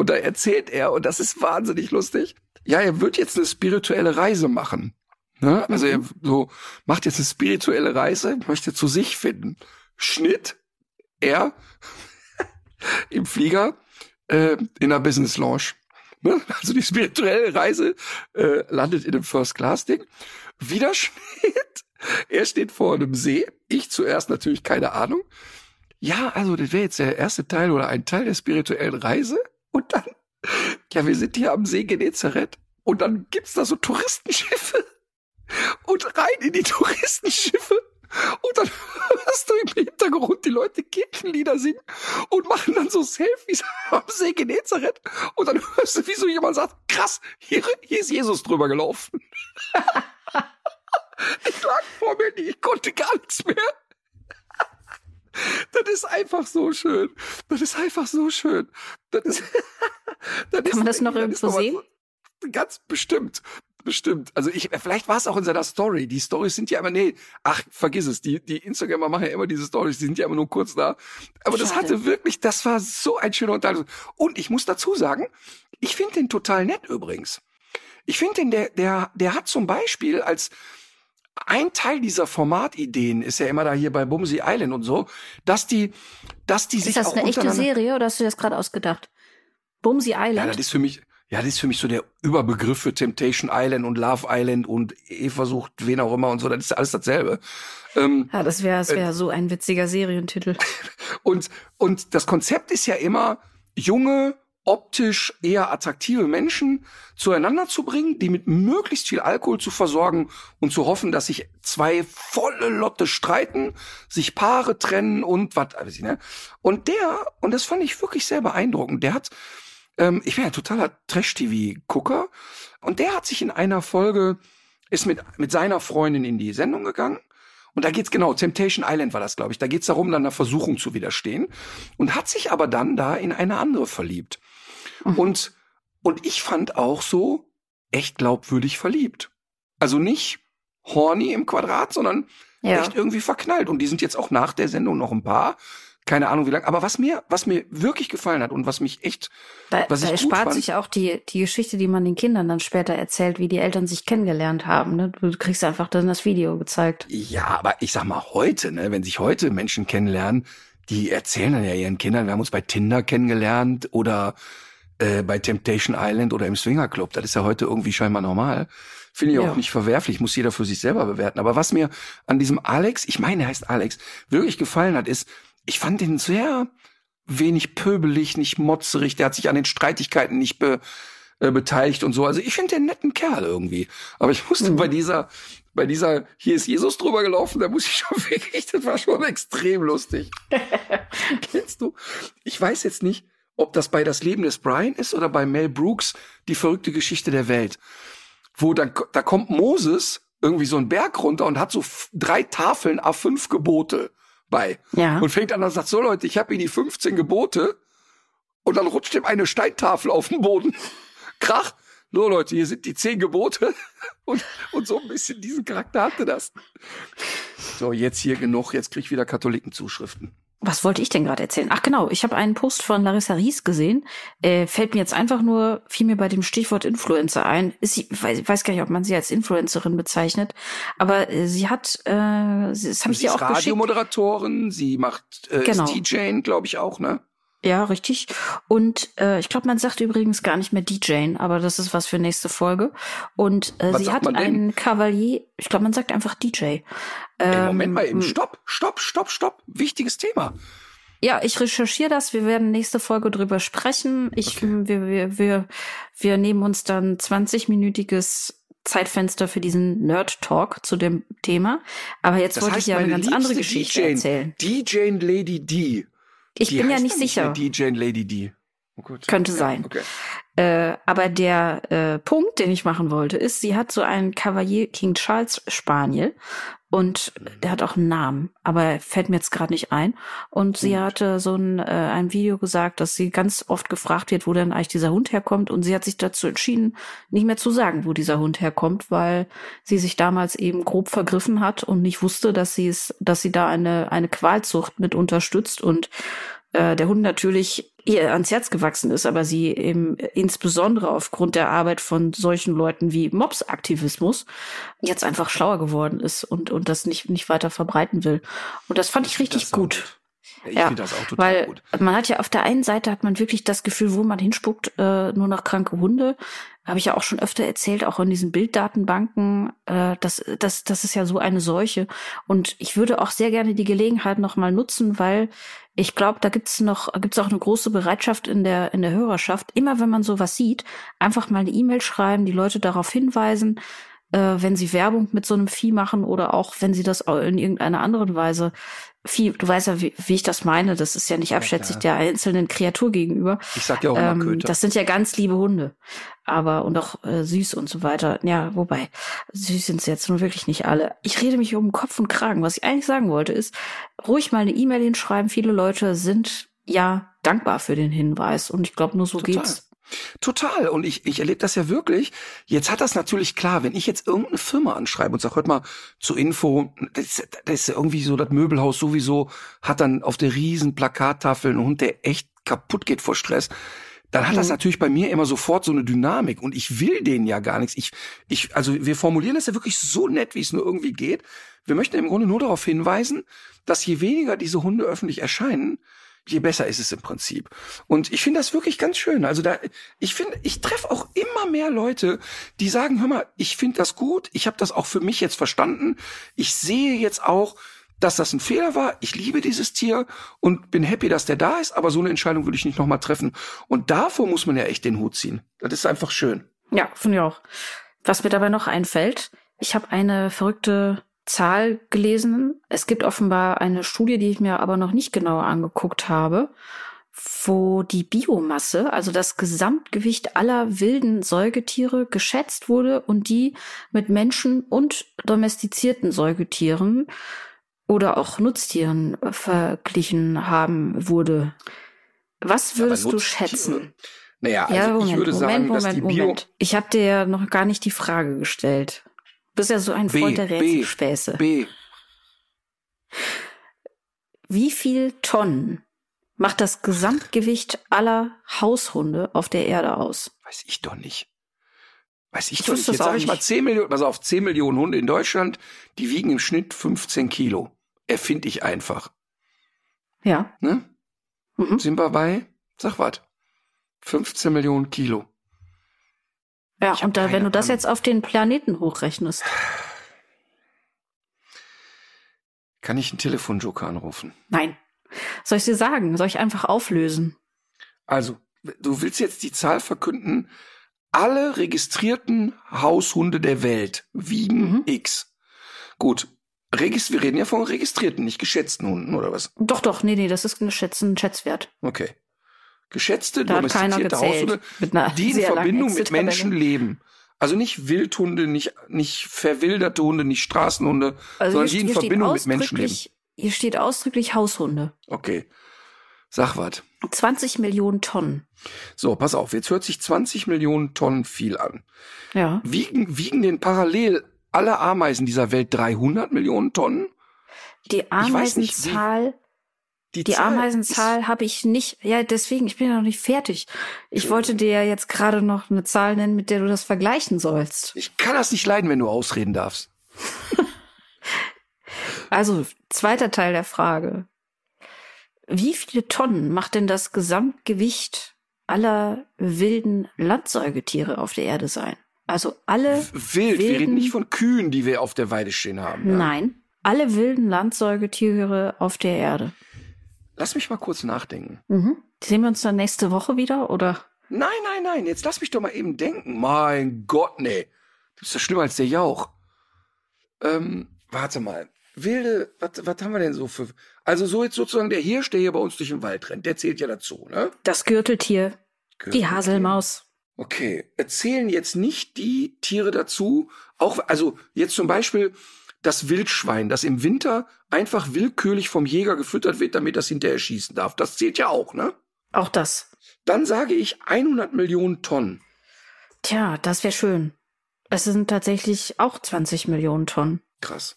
und da erzählt er, und das ist wahnsinnig lustig, ja, er wird jetzt eine spirituelle Reise machen. Ne? Also er so macht jetzt eine spirituelle Reise, möchte zu sich finden. Schnitt, er im Flieger äh, in einer Business Lounge. Ne? Also die spirituelle Reise äh, landet in einem First Class Ding. Wieder Schnitt. Er steht vor einem See. Ich zuerst natürlich keine Ahnung. Ja, also das wäre jetzt der erste Teil oder ein Teil der spirituellen Reise. Und dann, ja, wir sind hier am See Genezareth. Und dann gibt's da so Touristenschiffe. Und rein in die Touristenschiffe und dann hörst du im Hintergrund die Leute Kirchenlieder singen und machen dann so Selfies am See Genezareth. Und dann hörst du, wie so jemand sagt, krass, hier, hier ist Jesus drüber gelaufen. ich lag vor mir, ich konnte gar nichts mehr. Das ist einfach so schön. Das ist einfach so schön. Das ist, das Kann ist, man das noch irgendwo sehen? Ganz bestimmt. Bestimmt. Also ich, vielleicht war es auch in seiner Story. Die Stories sind ja immer, nee, ach, vergiss es. Die, die Instagramer machen ja immer diese Stories, die sind ja immer nur kurz da. Aber Schade. das hatte wirklich, das war so ein schöner Unterhaltung. Und ich muss dazu sagen, ich finde den total nett übrigens. Ich finde den, der, der, der hat zum Beispiel als, ein Teil dieser Formatideen ist ja immer da hier bei Bumsy Island und so, dass die, dass die ist sich Ist das eine echte Serie oder hast du das gerade ausgedacht? Bumsy Island? Ja, das ist für mich, ja, das ist für mich so der Überbegriff für Temptation Island und Love Island und Eva sucht wen auch immer und so. Das ist alles dasselbe. Ähm, ja, das wäre das wär äh, so ein witziger Serientitel. und, und das Konzept ist ja immer, junge, optisch eher attraktive Menschen zueinander zu bringen, die mit möglichst viel Alkohol zu versorgen und zu hoffen, dass sich zwei volle Lotte streiten, sich Paare trennen und was weiß ich, ne? Und der, und das fand ich wirklich sehr beeindruckend, der hat ähm, ich bin ja totaler Trash-TV-Gucker. Und der hat sich in einer Folge, ist mit, mit seiner Freundin in die Sendung gegangen. Und da geht's genau, Temptation Island war das, glaube ich. Da geht's darum, dann einer Versuchung zu widerstehen. Und hat sich aber dann da in eine andere verliebt. Mhm. Und, und ich fand auch so echt glaubwürdig verliebt. Also nicht horny im Quadrat, sondern ja. echt irgendwie verknallt. Und die sind jetzt auch nach der Sendung noch ein paar keine Ahnung wie lange. Aber was mir, was mir wirklich gefallen hat und was mich echt, da, was da ich erspart fand, sich auch die, die Geschichte, die man den Kindern dann später erzählt, wie die Eltern sich kennengelernt haben. Ne? Du kriegst einfach dann das Video gezeigt. Ja, aber ich sag mal heute, ne, wenn sich heute Menschen kennenlernen, die erzählen dann ja ihren Kindern, wir haben uns bei Tinder kennengelernt oder äh, bei Temptation Island oder im Swinger Club. Das ist ja heute irgendwie scheinbar normal. Finde ich ja. auch nicht verwerflich, muss jeder für sich selber bewerten. Aber was mir an diesem Alex, ich meine, er heißt Alex, wirklich gefallen hat, ist, ich fand ihn sehr wenig pöbelig, nicht motzerig. Der hat sich an den Streitigkeiten nicht be, äh, beteiligt und so. Also ich finde den netten Kerl irgendwie. Aber ich musste mhm. bei dieser, bei dieser, hier ist Jesus drüber gelaufen, da muss ich schon wirklich, das war schon extrem lustig. Kennst du? Ich weiß jetzt nicht, ob das bei Das Leben des Brian ist oder bei Mel Brooks, die verrückte Geschichte der Welt. Wo dann, da kommt Moses irgendwie so einen Berg runter und hat so drei Tafeln A5 Gebote bei. Ja. Und fängt an und sagt, so Leute, ich habe Ihnen die 15 Gebote und dann rutscht ihm eine Steintafel auf den Boden. Krach. So Leute, hier sind die zehn Gebote und, und so ein bisschen diesen Charakter hatte das. So, jetzt hier genug, jetzt krieg ich wieder Katholikenzuschriften. Was wollte ich denn gerade erzählen? Ach genau, ich habe einen Post von Larissa Ries gesehen. Äh, fällt mir jetzt einfach nur, fiel mir bei dem Stichwort Influencer ein. Ist sie, weiß, weiß gar nicht, ob man sie als Influencerin bezeichnet, aber äh, sie hat, äh, das habe ich dir auch geschickt. Radiomoderatorin, sie macht äh, genau. DJ, glaube ich auch, ne? Ja, richtig. Und äh, ich glaube, man sagt übrigens gar nicht mehr DJ, aber das ist was für nächste Folge. Und äh, sie hat einen Kavalier, ich glaube, man sagt einfach DJ. Ähm, Moment mal eben, stopp, stopp, stopp, stopp. Wichtiges Thema. Ja, ich recherchiere das. Wir werden nächste Folge drüber sprechen. Ich, okay. wir, wir, wir, wir nehmen uns dann 20-minütiges Zeitfenster für diesen Nerd Talk zu dem Thema. Aber jetzt das wollte heißt, ich ja eine ganz andere Geschichte DJ, erzählen. DJ Lady D ich die bin ja nicht sicher. DJ Lady D. Oh Könnte ja, sein. Okay. Äh, aber der äh, Punkt, den ich machen wollte, ist, sie hat so einen Cavalier King Charles Spaniel und der hat auch einen Namen, aber fällt mir jetzt gerade nicht ein. Und sie hatte so ein, äh, ein Video gesagt, dass sie ganz oft gefragt wird, wo denn eigentlich dieser Hund herkommt. Und sie hat sich dazu entschieden, nicht mehr zu sagen, wo dieser Hund herkommt, weil sie sich damals eben grob vergriffen hat und nicht wusste, dass sie es, dass sie da eine, eine Qualzucht mit unterstützt und äh, der Hund natürlich ihr ans Herz gewachsen ist, aber sie eben insbesondere aufgrund der Arbeit von solchen Leuten wie Mobs-Aktivismus jetzt einfach schlauer geworden ist und, und das nicht, nicht weiter verbreiten will. Und das fand ich, ich richtig gut. Ich ja, finde das auch total weil gut. man hat ja auf der einen Seite hat man wirklich das Gefühl, wo man hinspuckt, äh, nur noch kranke Hunde. Habe ich ja auch schon öfter erzählt, auch in diesen Bilddatenbanken. Äh, das, das, das ist ja so eine Seuche. Und ich würde auch sehr gerne die Gelegenheit noch mal nutzen, weil ich glaube, da gibt's noch gibt's auch eine große Bereitschaft in der in der Hörerschaft. Immer wenn man sowas sieht, einfach mal eine E-Mail schreiben, die Leute darauf hinweisen, äh, wenn sie Werbung mit so einem Vieh machen oder auch wenn sie das in irgendeiner anderen Weise Vieh, du weißt ja, wie, wie ich das meine, das ist ja nicht abschätzig der einzelnen Kreatur gegenüber. Ich sag ja auch immer Ähm, Köter. das sind ja ganz liebe Hunde. Aber, und auch äh, süß und so weiter. Ja, wobei, süß sind sie jetzt nun wirklich nicht alle. Ich rede mich um Kopf und Kragen. Was ich eigentlich sagen wollte, ist, ruhig mal eine E-Mail hinschreiben. Viele Leute sind ja dankbar für den Hinweis. Und ich glaube, nur so Total. geht's. Total. Und ich, ich erlebe das ja wirklich. Jetzt hat das natürlich klar, wenn ich jetzt irgendeine Firma anschreibe und sage, hört mal, zur Info, das, ist- das ist ja irgendwie so, das Möbelhaus sowieso hat dann auf der riesen Plakattafel einen Hund, der echt kaputt geht vor Stress. Dann hat das Mhm. natürlich bei mir immer sofort so eine Dynamik und ich will denen ja gar nichts. Ich, ich, also wir formulieren das ja wirklich so nett, wie es nur irgendwie geht. Wir möchten im Grunde nur darauf hinweisen, dass je weniger diese Hunde öffentlich erscheinen, je besser ist es im Prinzip. Und ich finde das wirklich ganz schön. Also da, ich finde, ich treffe auch immer mehr Leute, die sagen, hör mal, ich finde das gut, ich habe das auch für mich jetzt verstanden. Ich sehe jetzt auch, dass das ein Fehler war. Ich liebe dieses Tier und bin happy, dass der da ist, aber so eine Entscheidung würde ich nicht nochmal treffen. Und davor muss man ja echt den Hut ziehen. Das ist einfach schön. Ja, finde ich auch. Was mir dabei noch einfällt, ich habe eine verrückte Zahl gelesen. Es gibt offenbar eine Studie, die ich mir aber noch nicht genauer angeguckt habe, wo die Biomasse, also das Gesamtgewicht aller wilden Säugetiere geschätzt wurde und die mit Menschen und domestizierten Säugetieren oder auch Nutztieren äh, verglichen haben wurde. Was Ja, würdest du Nutztiere- schätzen? Naja, also ja, ich Moment, würde sagen, Moment, dass Moment, die Bio, Moment. Ich habe dir ja noch gar nicht die Frage gestellt. Du bist ja so ein B, Freund der Rätselspäße. B, Wie viel Tonnen macht das Gesamtgewicht aller Haushunde auf der Erde aus? weiß ich doch nicht. Weiß ich, Ich doch nicht. Jetzt sage ich mal nicht. 10 Millionen, also auf 10 Millionen Hunde in Deutschland, die wiegen im Schnitt 15 Kilo. Erfinde ich einfach. Ja. Ne? Mhm. Sind wir bei, sag was, 15 Millionen Kilo. Ja, Ich hab und da, wenn du das jetzt auf den Planeten hochrechnest. Kann ich einen Telefonjoker anrufen? Nein. Soll ich dir sagen? Soll ich einfach auflösen? Also, du willst jetzt die Zahl verkünden, alle registrierten Haushunde der Welt wiegen Mhm. X. Gut. Regist wir reden ja von registrierten, nicht geschätzten Hunden, oder was? Doch, doch, nee, nee, das ist ein, Schätz, ein Schätzwert. Okay. Geschätzte, Da domestizierte. Haushunde, die in Verbindung mit. Menschen leben. Also nicht Wildhunde, nicht, nicht verwilderte Hunde, nicht Straßenhunde, Also sondern die in Verbindung mit Menschen leben. ausdrücklich, hier steht ausdrücklich Haushunde. Okay. Sag was. 20 Millionen Tonnen. So, pass auf, jetzt hört sich 20 Millionen Tonnen viel an. Ja. Wiegen, wiegen denn parallel alle Ameisen dieser Welt 300 Millionen Tonnen? Die Ameisenzahl, die Zahl Ameisenzahl habe ich nicht. Ja, deswegen, ich bin ja noch nicht fertig. Ich wollte dir ja jetzt gerade noch eine Zahl nennen, mit der du das vergleichen sollst. Ich kann das nicht leiden, wenn du ausreden darfst. Also, zweiter Teil der Frage. Wie viele Tonnen macht denn das Gesamtgewicht aller wilden Landsäugetiere auf der Erde sein? Also alle Wild, wir reden wilden- nicht von Kühen, die wir auf der Weide stehen haben. Ja? Nein, alle wilden Landsäugetiere auf der Erde. Lass mich mal kurz nachdenken. Mhm. Sehen wir uns dann nächste Woche wieder oder? Nein, nein, nein, jetzt lass mich doch mal eben denken. Mein Gott, nee. Du bist ja schlimmer als der Jauch. Ähm, warte mal. Wilde, was, was haben wir denn so für. Also so jetzt sozusagen der Hirsch, der hier bei uns durch den Wald rennt, der zählt ja dazu, ne? Das Gürteltier, die Haselmaus, Okay, erzählen jetzt nicht die Tiere dazu, auch, also jetzt zum Beispiel das Wildschwein, das im Winter einfach willkürlich vom Jäger gefüttert wird, damit das hinterher schießen darf. Das zählt ja auch, ne? Auch das. Dann sage ich 100 Millionen Tonnen. Tja, das wäre schön. Es sind tatsächlich auch 20 Millionen Tonnen. Krass.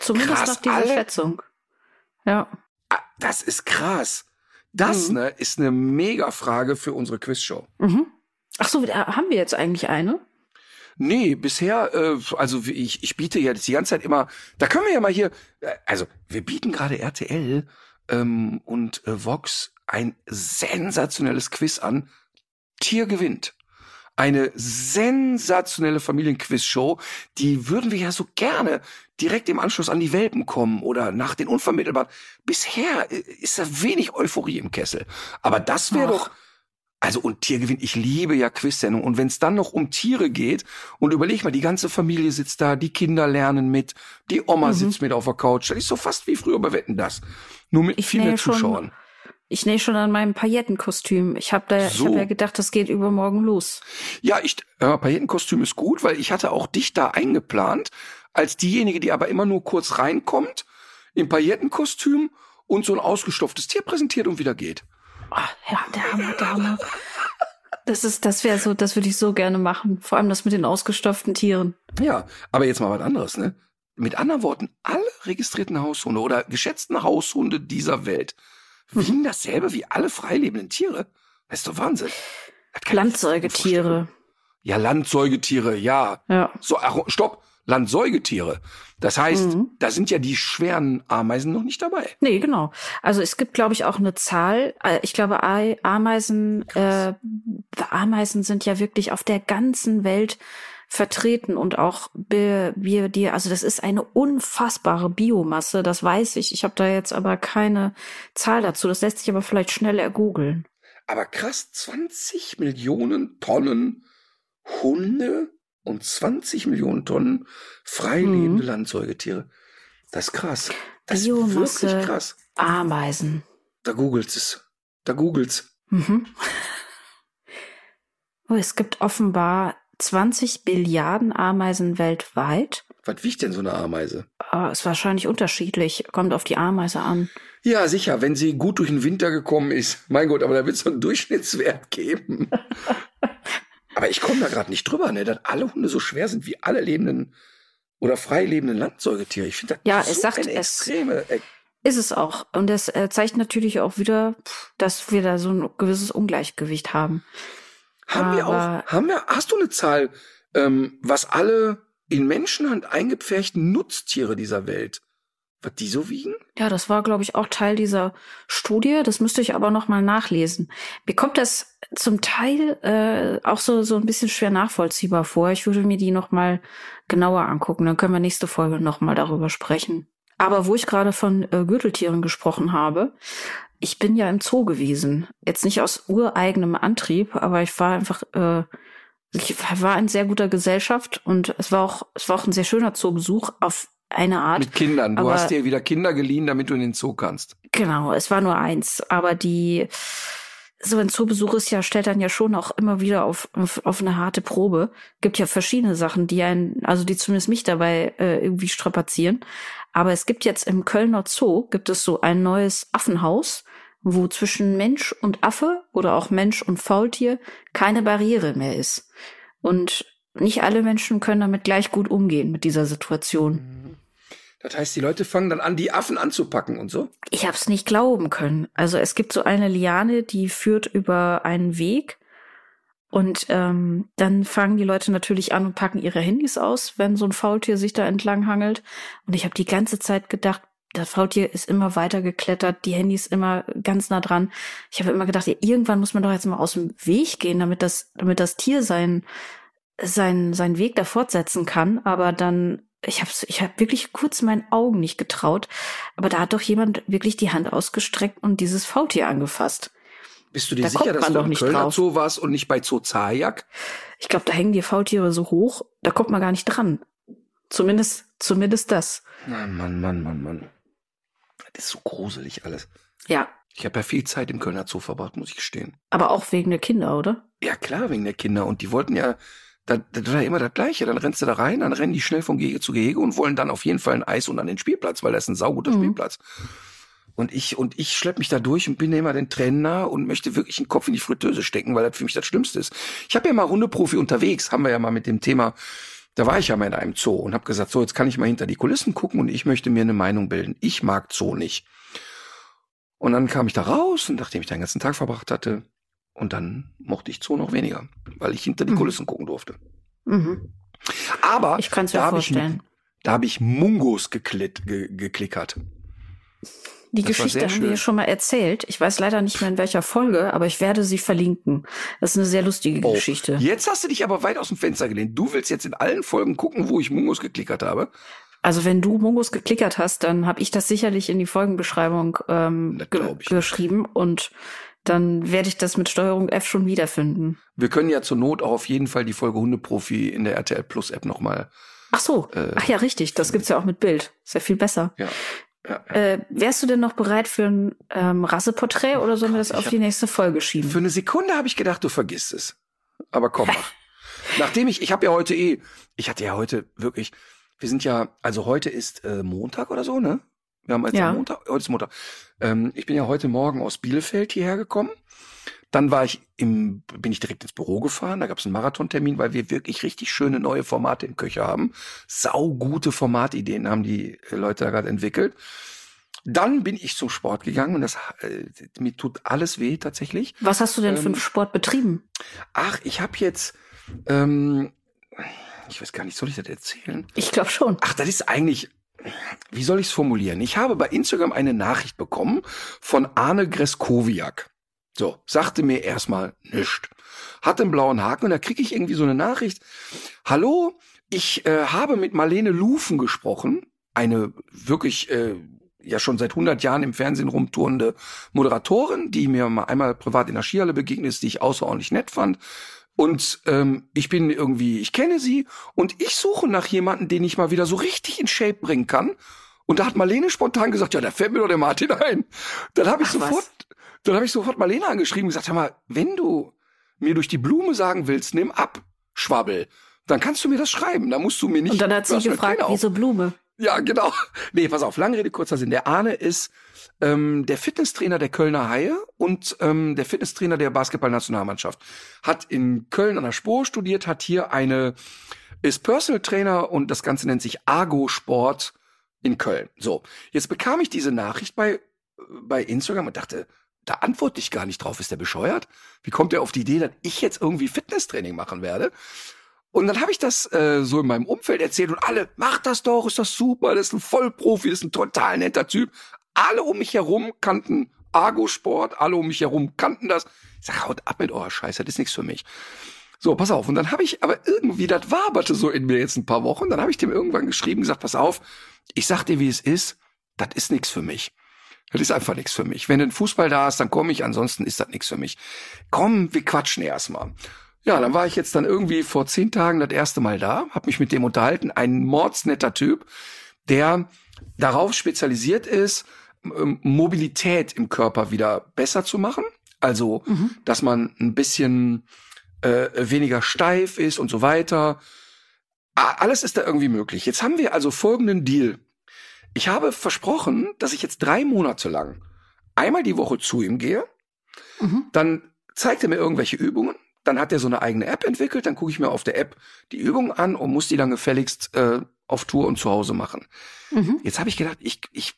Zumindest Krass, nach dieser alle- Schätzung. Ja. Ah, Das ist krass. Das, Mhm. ne, ist eine Mega-Frage für unsere Quizshow. Mhm. Ach so, haben wir jetzt eigentlich eine? Nee, bisher, äh, also wie ich, ich biete ja die ganze Zeit immer, da können wir ja mal hier, äh, also wir bieten gerade RTL ähm, und äh, Vox ein sensationelles Quiz an. Tier gewinnt. Eine sensationelle Familienquiz-Show, die würden wir ja so gerne direkt im Anschluss an die Welpen kommen oder nach den unvermittelbaren. Bisher äh, ist da wenig Euphorie im Kessel. Aber das wäre doch, also und Tiergewinn, ich liebe ja Quizsendungen. Und wenn es dann noch um Tiere geht und überleg mal, die ganze Familie sitzt da, die Kinder lernen mit, die Oma Mhm. sitzt mit auf der Couch. Das ist so fast wie früher bei Wetten das. Nur mit Ich viel mehr nähe schon- Zuschauern. Ich nähe schon an meinem Paillettenkostüm. Ich habe da, ich So. habe ja gedacht, das geht übermorgen los. Ja, ich, äh, Paillettenkostüm ist gut, weil ich hatte auch dich da eingeplant, als diejenige, die aber immer nur kurz reinkommt, im Paillettenkostüm und so ein ausgestopftes Tier präsentiert und wieder geht. Ah, ja, der Hammer, der Hammer. Das ist, das wäre so, das würde ich so gerne machen. Vor allem das mit den ausgestopften Tieren. Ja, aber jetzt mal was anderes, ne? Mit anderen Worten, alle registrierten Haushunde oder geschätzten Haushunde dieser Welt wiegen dasselbe wie alle freilebenden Tiere. Das ist doch Wahnsinn. Landsäugetiere. Ja, Landsäugetiere, ja. Ja. So, ach, stopp. Landsäugetiere. Das heißt, Mhm. da sind ja die schweren Ameisen noch nicht dabei. Nee, genau. Also es gibt, glaube ich, auch eine Zahl. Äh, Ich glaube, Ei- Ameisen, äh, Ameisen sind ja wirklich auf der ganzen Welt vertreten und auch Bi- Biodi, also das ist eine unfassbare Biomasse, das weiß ich. Ich habe da jetzt aber keine Zahl dazu. Das lässt sich aber vielleicht schnell ergoogeln. Aber krass, 20 Millionen Tonnen Hunde und 20 Millionen Tonnen freilebende Mhm. Landsäugetiere. Das ist krass. Das ist Biomasse. wirklich krass. Ameisen. Da googelt's es. Da googelt's. Mhm. Oh, es gibt offenbar 20 Billiarden Ameisen weltweit. Was wiegt denn so eine Ameise? Ah, ist wahrscheinlich unterschiedlich. Kommt auf die Ameise an. Ja, sicher, wenn sie gut durch den Winter gekommen ist. Mein Gott, aber da wird es so einen Durchschnittswert geben. aber ich komme da gerade nicht drüber, ne, dass alle Hunde so schwer sind wie alle lebenden oder frei lebenden Landsäugetiere. Ich finde das Ja, so es sagt- eine es- extreme. äh, Ist es auch. Und das äh, zeigt natürlich auch wieder, dass wir da so ein gewisses Ungleichgewicht haben. Haben wir Aber- auch, haben wir, hast du eine Zahl, ähm, was alle in Menschenhand eingepferchten Nutztiere dieser Welt, was die so wiegen? Ja, das war, glaube ich, auch Teil dieser Studie. Das müsste ich aber noch mal nachlesen. Mir kommt das zum Teil äh, auch so so ein bisschen schwer nachvollziehbar vor. Ich würde mir die noch mal genauer angucken. Dann können wir nächste Folge noch mal darüber sprechen. Aber wo ich gerade von äh, Gürteltieren gesprochen habe, ich bin ja im Zoo gewesen. Jetzt nicht aus ureigenem Antrieb, aber ich war einfach, äh, ich war in sehr guter Gesellschaft und es war auch, es war auch ein sehr schöner Zoobesuch auf eine Art. Mit Kindern. Du aber- hast dir wieder Kinder geliehen, damit du in den Zoo kannst. Genau, es war nur eins, aber die so ein Zoobesuch ist ja stellt dann ja schon auch immer wieder auf auf, auf eine harte Probe. Gibt ja verschiedene Sachen, die einen, also die zumindest mich dabei äh, irgendwie strapazieren. Aber es gibt jetzt im Kölner Zoo gibt es so ein neues Affenhaus, wo zwischen Mensch und Affe oder auch Mensch und Faultier keine Barriere mehr ist. Und nicht alle Menschen können damit gleich gut umgehen mit dieser Situation. Das heißt, die Leute fangen dann an, die Affen anzupacken und so. Ich habe es nicht glauben können. Also es gibt so eine Liane, die führt über einen Weg und ähm, dann fangen die Leute natürlich an und packen ihre Handys aus, wenn so ein Faultier sich da entlang hangelt. Und ich habe die ganze Zeit gedacht, das Faultier ist immer weiter geklettert, die Handys immer ganz nah dran. Ich habe immer gedacht, ja, irgendwann muss man doch jetzt mal aus dem Weg gehen, damit das, damit das Tier sein, sein, seinen Weg da fortsetzen kann. Aber dann, ich habe ich hab wirklich kurz meinen Augen nicht getraut. Aber da hat doch jemand wirklich die Hand ausgestreckt und dieses Faultier angefasst. Bist du dir Da sicher, dass du nicht Kölner drauf. Zoo warst und nicht bei Zoo Zajak? Ich glaube, da hängen die Faultiere so hoch, da kommt man gar nicht dran. Zumindest, zumindest das. Mann, Mann, Mann, Mann, Mann. Das ist so gruselig alles. Ja, Ich habe ja viel Zeit im Kölner Zoo verbracht, muss ich gestehen. Aber auch wegen der Kinder, oder? Ja, klar, wegen der Kinder. Und die wollten ja, da, war ja immer das Gleiche. Dann rennst du da rein, dann rennen die schnell von Gehege zu Gehege und wollen dann auf jeden Fall ein Eis und an den Spielplatz, weil das ist ein sauguter Mhm. Spielplatz. Und ich, und ich schlepp mich da durch und bin immer den Tränen nah und möchte wirklich den Kopf in die Fritteuse stecken, weil das für mich das Schlimmste ist. Ich habe ja mal Hundeprofi unterwegs, haben wir ja mal mit dem Thema, da war ich ja mal in einem Zoo und habe gesagt, so, jetzt kann ich mal hinter die Kulissen gucken und ich möchte mir eine Meinung bilden. Ich mag Zoo nicht. Und dann kam ich da raus und nachdem ich den ganzen Tag verbracht hatte, und dann mochte ich Zoo noch weniger, weil ich hinter die Mhm. Kulissen gucken durfte. Mhm. Aber Ich kann es da mir habe ich, vorstellen. da hab ich Mungos geklitt, ge, geklickert. Die Das Geschichte haben wir schon mal erzählt. Ich weiß leider nicht mehr in welcher Folge, aber ich werde sie verlinken. Das ist eine sehr lustige Oh, Geschichte. Jetzt hast du dich aber weit aus dem Fenster gelehnt. Du willst jetzt in allen Folgen gucken, wo ich Mungos geklickert habe. Also wenn du Mongos geklickert hast, dann habe ich das sicherlich in die Folgenbeschreibung ähm, ge ich. geschrieben und dann werde ich das mit Steuerung F schon wiederfinden. Wir können ja zur Not auch auf jeden Fall die Folge Hundeprofi in der RTL Plus App nochmal. Ach so, Äh, ach ja, richtig, das gibt's ja auch mit Bild. Ist ja viel besser. Ja. ja. Äh, wärst du denn noch bereit für ein ähm, Rasseporträt oder sollen wir das auf die nächste Folge schieben? Für eine Sekunde habe ich gedacht, du vergisst es. Aber komm mal. Nachdem ich, ich habe ja heute eh, ich hatte ja heute wirklich, wir sind ja, also heute ist äh, Montag oder so, ne? Wir haben jetzt Ja. Montag, heute ist Montag. Ähm, ich bin ja heute Morgen aus Bielefeld hierher gekommen. Dann war ich im, bin ich direkt ins Büro gefahren. Da gab es einen Marathontermin, weil wir wirklich richtig schöne neue Formate im Köcher haben. Saugute Formatideen haben die äh, Leute da gerade entwickelt. Dann bin ich zum Sport gegangen und das äh, mir tut alles weh tatsächlich. Was hast du denn für einen Ähm, Sport betrieben? Ach, ich habe jetzt, ähm, ich weiß gar nicht, soll ich das erzählen? Ich glaube schon. Ach, das ist eigentlich, wie soll ich es formulieren? Ich habe bei Instagram eine Nachricht bekommen von Arne Greskowiak. So, sagte mir erstmal nichts. Hatte einen blauen Haken und da kriege ich irgendwie so eine Nachricht. Hallo, ich äh, habe mit Marlene Lufen gesprochen, eine wirklich äh, ja schon seit 100 Jahren im Fernsehen rumtourende Moderatorin, die mir mal einmal privat in der Skihalle begegnet ist, die ich außerordentlich nett fand. Und ähm, ich bin irgendwie, ich kenne sie und ich suche nach jemandem, den ich mal wieder so richtig in Shape bringen kann. Und da hat Marlene spontan gesagt, ja, da fällt mir doch der Martin ein. Dann habe ich Ach, was? sofort, dann habe ich sofort Marlene angeschrieben und gesagt, hör mal, wenn du mir durch die Blume sagen willst, nimm ab, Schwabbel, dann kannst du mir das schreiben. Da musst du mir nicht. Und dann hat sie gefragt, wieso Blume? ja, genau. Nee, pass auf, lange Rede, kurzer Sinn. Der Arne ist ähm, der Fitnesstrainer der Kölner Haie und ähm, der Fitnesstrainer der Basketballnationalmannschaft. Hat in Köln an der Spur studiert, hat hier eine, ist Personal Trainer und das Ganze nennt sich Argo Sport in Köln. So, jetzt bekam ich diese Nachricht bei, bei Instagram und dachte, da antworte ich gar nicht drauf. Ist der bescheuert? Wie kommt er auf die Idee, dass ich jetzt irgendwie Fitnesstraining machen werde? Und dann habe ich das äh, so in meinem Umfeld erzählt und alle, mach das doch, ist das super, das ist ein Vollprofi, das ist ein total netter Typ. Alle um mich herum kannten Argo-Sport, alle um mich herum kannten das. Ich sag, haut ab mit eurer Scheiße, das ist nichts für mich. So, pass auf. Und dann habe ich aber irgendwie, das waberte so in mir jetzt ein paar Wochen. Dann habe ich dem irgendwann geschrieben, gesagt, pass auf, ich sag dir, wie es ist, das ist nichts für mich. Das ist einfach nichts für mich. Wenn du ein Fußball da hast, dann komme ich, ansonsten ist das nichts für mich. Komm, wir quatschen erstmal. Ja, dann war ich jetzt dann irgendwie vor zehn Tagen das erste Mal da, habe mich mit dem unterhalten, ein mordsnetter Typ, der darauf spezialisiert ist, Mobilität im Körper wieder besser zu machen. Also, Mhm. dass man ein bisschen äh, weniger steif ist und so weiter. Alles ist da irgendwie möglich. Jetzt haben wir also folgenden Deal. Ich habe versprochen, dass ich jetzt drei Monate lang einmal die Woche zu ihm gehe. Mhm. Dann zeigt er mir irgendwelche Übungen. Dann hat er so eine eigene App entwickelt. Dann gucke ich mir auf der App die Übungen an und muss die dann gefälligst äh, auf Tour und zu Hause machen. Mhm. Jetzt habe ich gedacht, ich, ich,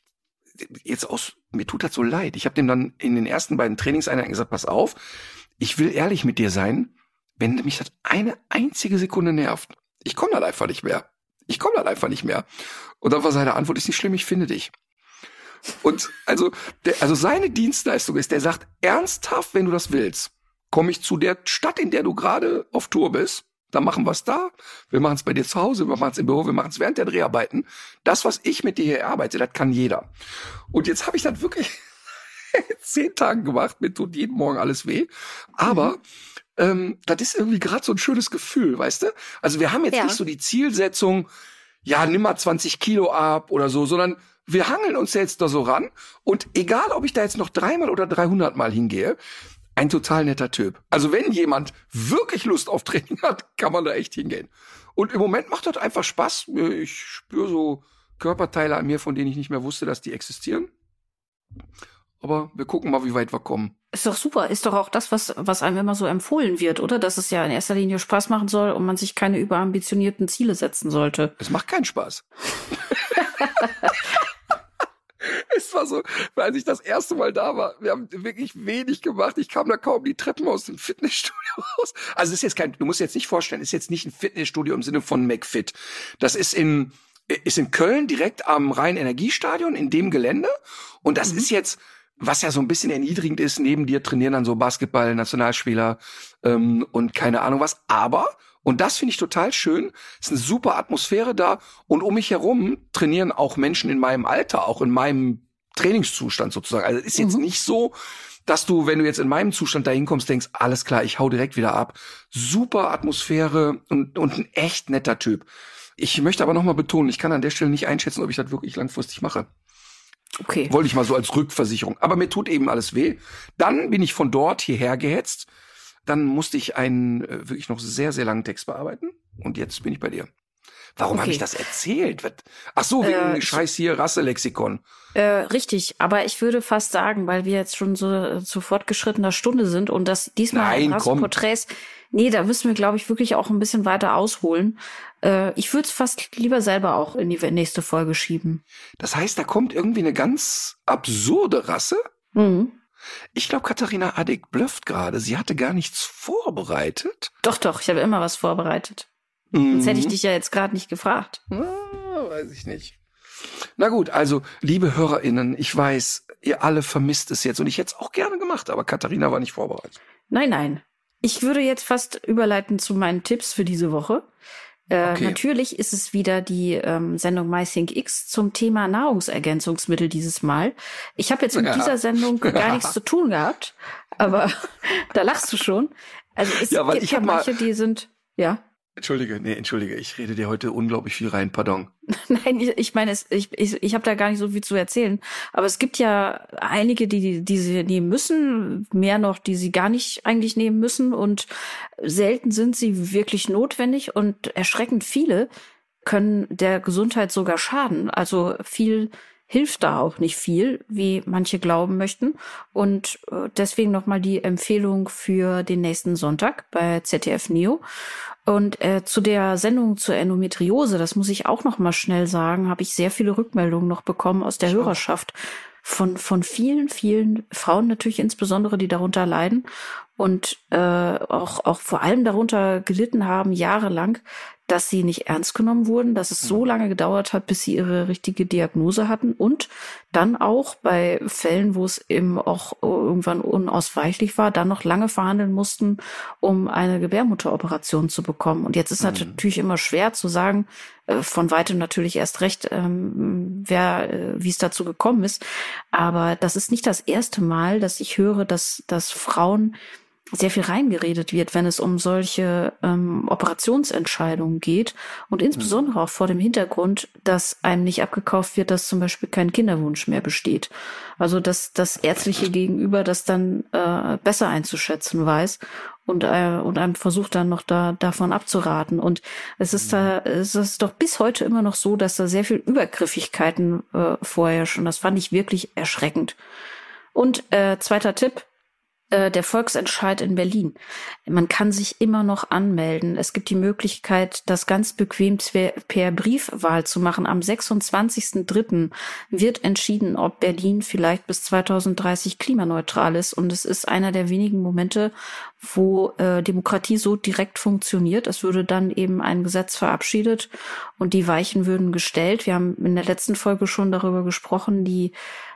jetzt aus, mir tut das so leid. Ich habe dem dann in den ersten beiden Trainingseinheiten gesagt, pass auf, ich will ehrlich mit dir sein, wenn mich das eine einzige Sekunde nervt. Ich komme dann einfach nicht mehr. Ich komme dann einfach nicht mehr. Und dann war seine Antwort, ist nicht schlimm, ich finde dich. Und also, der, also seine Dienstleistung ist, der sagt, ernsthaft, wenn du das willst, komme ich zu der Stadt, in der du gerade auf Tour bist, dann machen wir es da. Wir machen es bei dir zu Hause, wir machen es im Büro, wir machen es während der Dreharbeiten. Das, was ich mit dir hier erarbeite, das kann jeder. Und jetzt habe ich das wirklich zehn Tagen gemacht, mir tut jeden Morgen alles weh. Aber ähm, das ist irgendwie gerade so ein schönes Gefühl, weißt du? Also wir haben jetzt Ja. nicht so die Zielsetzung, ja, nimm mal 20 Kilo ab oder so, sondern wir hangeln uns jetzt da so ran und egal, ob ich da jetzt noch dreimal oder dreihundert Mal hingehe, ein total netter Typ. Also wenn jemand wirklich Lust auf Training hat, kann man da echt hingehen. Und im Moment macht das einfach Spaß. Ich spüre so Körperteile an mir, von denen ich nicht mehr wusste, dass die existieren. Aber wir gucken mal, wie weit wir kommen. Ist doch super. Ist doch auch das, was, was einem immer so empfohlen wird, oder? Dass es ja in erster Linie Spaß machen soll und man sich keine überambitionierten Ziele setzen sollte. Es macht keinen Spaß. es war so, als ich das erste Mal da war, wir haben wirklich wenig gemacht. Ich kam da kaum die Treppen aus dem Fitnessstudio raus. Also es ist jetzt kein, du musst jetzt nicht vorstellen, es ist jetzt nicht ein Fitnessstudio im Sinne von McFit. Das ist in, ist in Köln direkt am Rhein-Energiestadion in dem Gelände. Und das mhm. ist jetzt, was ja so ein bisschen erniedrigend ist, neben dir trainieren dann so Basketball, Nationalspieler ähm, und keine Ahnung was. Aber und das finde ich total schön. Es ist eine super Atmosphäre da. Und um mich herum trainieren auch Menschen in meinem Alter, auch in meinem Trainingszustand sozusagen. Also es ist jetzt mhm. nicht so, dass du, wenn du jetzt in meinem Zustand da hinkommst, denkst, alles klar, ich hau direkt wieder ab. Super Atmosphäre und, und ein echt netter Typ. Ich möchte aber nochmal betonen, ich kann an der Stelle nicht einschätzen, ob ich das wirklich langfristig mache. Okay. Wollte ich mal so als Rückversicherung. Aber mir tut eben alles weh. Dann bin ich von dort hierher gehetzt dann musste ich einen äh, wirklich noch sehr, sehr langen Text bearbeiten. Und jetzt bin ich bei dir. Warum okay. habe ich das erzählt? Ach so, wegen äh, Scheiß hier Rasselexikon. Äh, richtig, aber ich würde fast sagen, weil wir jetzt schon so äh, zu fortgeschrittener Stunde sind und das diesmal Nein, Rasselporträts, nee, da müssen wir, glaube ich, wirklich auch ein bisschen weiter ausholen. Äh, ich würde es fast lieber selber auch in die nächste Folge schieben. Das heißt, da kommt irgendwie eine ganz absurde Rasse? Mhm. Ich glaube, Katharina Addig blufft gerade. Sie hatte gar nichts vorbereitet. Doch, doch, ich habe immer was vorbereitet. Mhm. Sonst hätte ich dich ja jetzt gerade nicht gefragt. Ah, weiß ich nicht. Na gut, also, liebe HörerInnen, ich weiß, ihr alle vermisst es jetzt und ich hätte es auch gerne gemacht, aber Katharina war nicht vorbereitet. Nein, nein. Ich würde jetzt fast überleiten zu meinen Tipps für diese Woche. Äh, okay. Natürlich ist es wieder die ähm, Sendung X zum Thema Nahrungsergänzungsmittel dieses Mal. Ich habe jetzt mit ja. dieser Sendung gar nichts zu tun gehabt, aber da lachst du schon. Also es ja, gibt ja manche, die sind, ja. Entschuldige, nee, entschuldige, ich rede dir heute unglaublich viel rein, pardon. Nein, ich, ich meine, es, ich, ich, ich habe da gar nicht so viel zu erzählen. Aber es gibt ja einige, die, die sie nehmen müssen, mehr noch, die sie gar nicht eigentlich nehmen müssen. Und selten sind sie wirklich notwendig und erschreckend viele können der Gesundheit sogar schaden. Also viel hilft da auch nicht viel, wie manche glauben möchten. Und äh, deswegen nochmal die Empfehlung für den nächsten Sonntag bei ZDF Neo. Und äh, zu der Sendung zur Endometriose, das muss ich auch noch mal schnell sagen, habe ich sehr viele Rückmeldungen noch bekommen aus der Hörerschaft von von vielen vielen Frauen natürlich insbesondere, die darunter leiden und äh, auch auch vor allem darunter gelitten haben jahrelang, dass sie nicht ernst genommen wurden, dass es so mhm. lange gedauert hat, bis sie ihre richtige Diagnose hatten und dann auch bei Fällen, wo es eben auch irgendwann unausweichlich war, dann noch lange verhandeln mussten, um eine Gebärmutteroperation zu bekommen. Und jetzt ist mhm. natürlich immer schwer zu sagen, äh, von weitem natürlich erst recht, ähm, wer, äh, wie es dazu gekommen ist. Aber das ist nicht das erste Mal, dass ich höre, dass, dass Frauen sehr viel reingeredet wird, wenn es um solche ähm, Operationsentscheidungen geht und insbesondere auch vor dem Hintergrund, dass einem nicht abgekauft wird, dass zum Beispiel kein Kinderwunsch mehr besteht. Also dass das ärztliche Gegenüber das dann äh, besser einzuschätzen weiß und, äh, und einem versucht dann noch da davon abzuraten. Und es ist da, es ist doch bis heute immer noch so, dass da sehr viel Übergriffigkeiten äh, vorherrschen. Das fand ich wirklich erschreckend. Und äh, zweiter Tipp, äh, der Volksentscheid in Berlin. Man kann sich immer noch anmelden. Es gibt die Möglichkeit, das ganz bequem per Briefwahl zu machen. Am 26.03. wird entschieden, ob Berlin vielleicht bis 2030 klimaneutral ist. Und es ist einer der wenigen Momente, wo äh, Demokratie so direkt funktioniert. Es würde dann eben ein Gesetz verabschiedet und die Weichen würden gestellt. Wir haben in der letzten Folge schon darüber gesprochen, die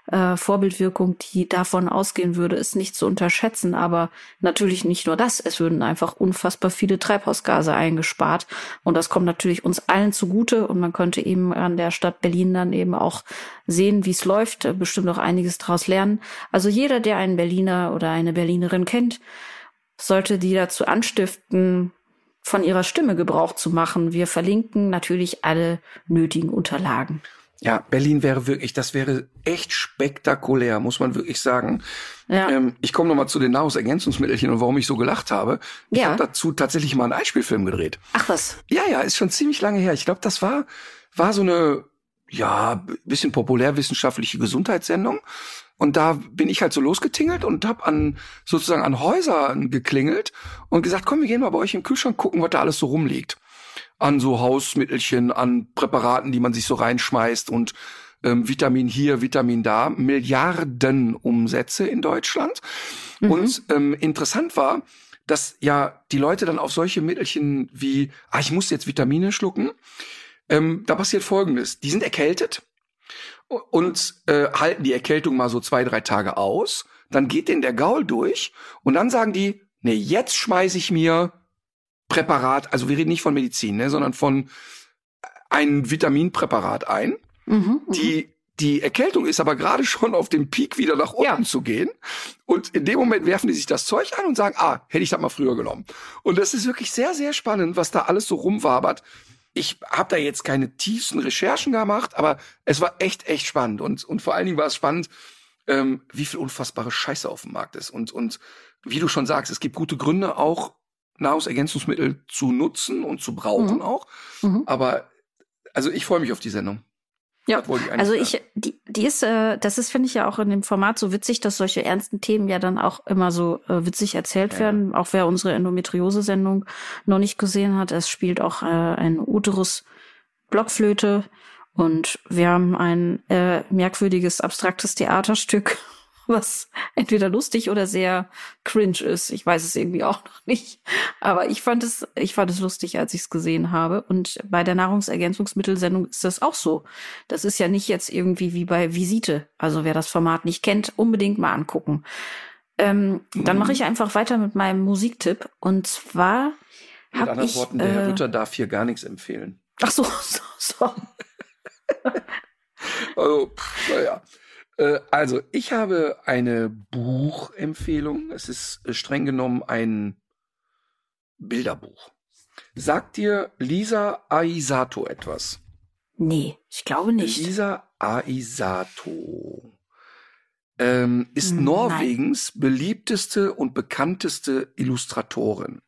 äh, Vorbildwirkung, die davon ausgehen würde, ist nicht zu unterschätzen. Aber natürlich nicht nur das. Es würden einfach unfassbar viele Treibhausgase eingespart. Und das kommt natürlich uns allen zugute. Und man könnte eben an der Stadt Berlin dann eben auch sehen, wie es läuft, äh, bestimmt auch einiges daraus lernen. Also jeder, der einen Berliner oder eine Berlinerin kennt, sollte die dazu anstiften, von ihrer Stimme Gebrauch zu machen. Wir verlinken natürlich alle nötigen Unterlagen. Ja, Berlin wäre wirklich, das wäre echt spektakulär, muss man wirklich sagen. Ja. Ähm, ich komme nochmal zu den Nahrungsergänzungsmittelchen und warum ich so gelacht habe. Ich Ja. habe dazu tatsächlich mal einen Einspielfilm gedreht. Ach was. Ja, ja, ist schon ziemlich lange her. Ich glaube, das war, war so eine, ja, bisschen populärwissenschaftliche Gesundheitssendung. Und da bin ich halt so losgetingelt und habe an sozusagen an Häusern geklingelt und gesagt, komm, wir gehen mal bei euch im Kühlschrank gucken, was da alles so rumliegt. An so Hausmittelchen, an Präparaten, die man sich so reinschmeißt und ähm, Vitamin hier, Vitamin da. Milliarden Umsätze in Deutschland. Und ähm, interessant war, dass ja die Leute dann auf solche Mittelchen wie, ah, ich muss jetzt Vitamine schlucken, ähm, da passiert Folgendes. Die sind erkältet und äh, halten die Erkältung mal so zwei, drei Tage aus. Dann geht denen der Gaul durch und dann sagen die, nee, jetzt schmeiß ich mir Präparat, also wir reden nicht von Medizin, ne, sondern von ein Vitaminpräparat ein. Mhm. Die, die Erkältung ist aber gerade schon auf dem Peak wieder nach unten Ja. zu gehen. Und in dem Moment werfen die sich das Zeug an und sagen, ah, hätte ich das mal früher genommen. Und das ist wirklich sehr, sehr spannend, was da alles so rumwabert. Ich habe da jetzt keine tiefsten Recherchen gemacht, aber es war echt, echt spannend. Und, und vor allen Dingen war es spannend, ähm, wie viel unfassbare Scheiße auf dem Markt ist. Und, und wie du schon sagst, es gibt gute Gründe, auch Nahrungsergänzungsmittel zu nutzen und zu brauchen Mhm. auch. Mhm. Aber also ich freue mich auf die Sendung. Ja, ich also ich, die, die ist, äh, das ist, finde ich ja auch in dem Format so witzig, dass solche ernsten Themen ja dann auch immer so äh, witzig erzählt Ja. werden. Auch wer unsere Endometriose-Sendung noch nicht gesehen hat, es spielt auch äh, ein Uterus Blockflöte und wir haben ein äh, merkwürdiges, abstraktes Theaterstück, was entweder lustig oder sehr cringe ist. Ich weiß es irgendwie auch noch nicht. Aber ich fand es, ich fand es lustig, als ich es gesehen habe. Und bei der Nahrungsergänzungsmittelsendung ist das auch so. Das ist ja nicht jetzt irgendwie wie bei Visite. Also wer das Format nicht kennt, unbedingt mal angucken. Ähm, Dann Mhm. mache ich einfach weiter mit meinem Musiktipp. Und zwar Mit anderen ich. Worten, der Herr äh, Ritter darf hier gar nichts empfehlen. ach so, so, so. Also, pff, naja. Äh, Also, ich habe eine Buchempfehlung. Es ist äh, streng genommen ein Bilderbuch. Sagt dir Lisa Aisato etwas? Nee, ich glaube nicht. Lisa Aisato ähm, ist Hm, nein. Norwegens beliebteste und bekannteste Illustratorin.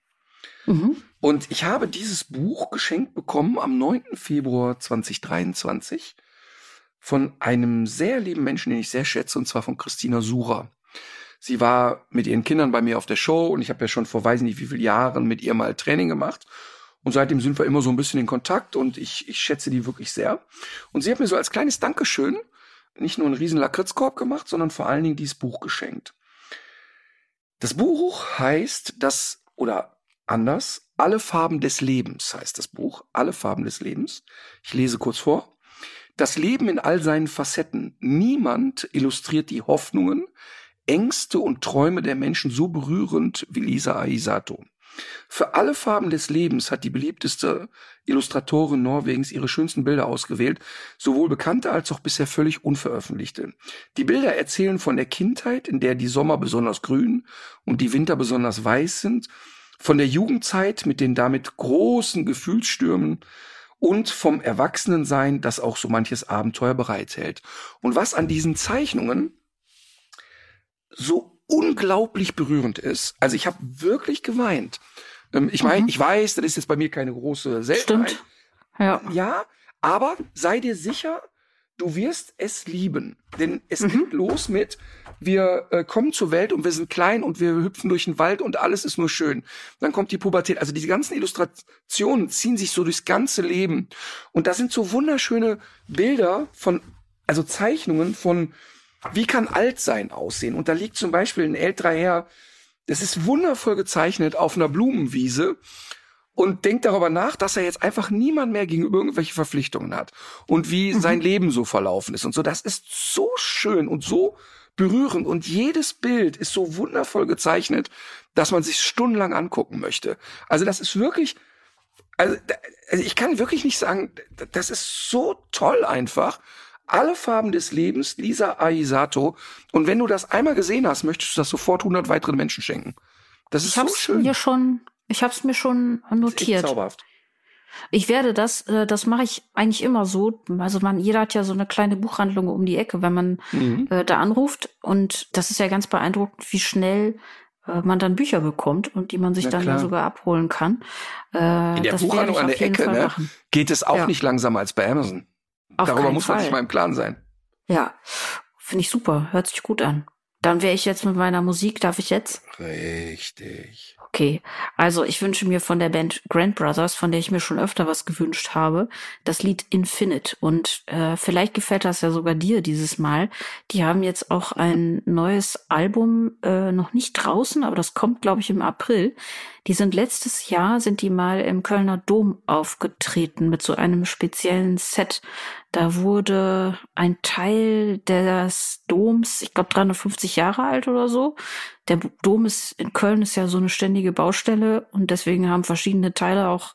Mhm. Und ich habe dieses Buch geschenkt bekommen am 9. Februar 2023 von einem sehr lieben Menschen, den ich sehr schätze, und zwar von Christina Sucher. Sie war mit ihren Kindern bei mir auf der Show und ich habe ja schon vor weiß nicht wie vielen Jahren mit ihr mal Training gemacht. Und seitdem sind wir immer so ein bisschen in Kontakt und ich, ich schätze die wirklich sehr. Und sie hat mir so als kleines Dankeschön nicht nur einen riesen Lakritzkorb gemacht, sondern vor allen Dingen dieses Buch geschenkt. Das Buch heißt das, oder anders, Alle Farben des Lebens heißt das Buch. Alle Farben des Lebens. Ich lese kurz vor. Das Leben in all seinen Facetten. Niemand illustriert die Hoffnungen, Ängste und Träume der Menschen so berührend wie Lisa Aisato. Für alle Farben des Lebens hat die beliebteste Illustratorin Norwegens ihre schönsten Bilder ausgewählt, sowohl bekannte als auch bisher völlig unveröffentlichte. Die Bilder erzählen von der Kindheit, in der die Sommer besonders grün und die Winter besonders weiß sind, von der Jugendzeit mit den damit großen Gefühlsstürmen und vom Erwachsenensein, das auch so manches Abenteuer bereithält. Und was an diesen Zeichnungen so unglaublich berührend ist, also ich habe wirklich geweint. Ähm, ich meine, Mhm. ich weiß, das ist jetzt bei mir keine große Seltenheit. Stimmt. Ja. Ja, aber sei dir sicher, du wirst es lieben. Denn es Mhm. geht los mit, wir äh, kommen zur Welt und wir sind klein und wir hüpfen durch den Wald und alles ist nur schön. Dann kommt die Pubertät. Also diese ganzen Illustrationen ziehen sich so durchs ganze Leben. Und da sind so wunderschöne Bilder von, also Zeichnungen von, wie kann Altsein aussehen? Und da liegt zum Beispiel ein älterer Herr, das ist wundervoll gezeichnet auf einer Blumenwiese und denkt darüber nach, dass er jetzt einfach niemand mehr gegenüber irgendwelche Verpflichtungen hat und wie sein Leben so verlaufen ist und so. Das ist so schön und so berührend und jedes Bild ist so wundervoll gezeichnet, dass man sich stundenlang angucken möchte. Also das ist wirklich, also, also ich kann wirklich nicht sagen, das ist so toll einfach. Alle Farben des Lebens, Lisa Aisato. Und wenn du das einmal gesehen hast, möchtest du das sofort 100 weiteren Menschen schenken. Das ist Ich so hab's schön. mir schon, ich hab's mir schon notiert. zauberhaft. Ich werde das, äh, das mache ich eigentlich immer so. Also man, jeder hat ja so eine kleine Buchhandlung um die Ecke, wenn man mhm. äh, da anruft. Und das ist ja ganz beeindruckend, wie schnell äh, man dann Bücher bekommt und die man sich Na dann sogar abholen kann. Äh, In der Buchhandlung an der Ecke ne, geht es auch ja. nicht langsamer als bei Amazon. Auf Darüber muss man Fall. sich mal im Klaren sein. Ja, finde ich super. Hört sich gut an. Dann wäre ich jetzt mit meiner Musik, darf ich jetzt? Richtig. Okay, also ich wünsche mir von der Band Grand Brothers, von der ich mir schon öfter was gewünscht habe, das Lied Infinite. Und äh, vielleicht gefällt das ja sogar dir dieses Mal. Die haben jetzt auch ein neues Album äh, noch nicht draußen, aber das kommt, glaube ich, im April. Die sind letztes Jahr, sind die mal im Kölner Dom aufgetreten mit so einem speziellen Set. Da wurde ein Teil des Doms, ich glaube 350 Jahre alt oder so. Der Dom ist in Köln ist ja so eine ständige Baustelle und deswegen haben verschiedene Teile auch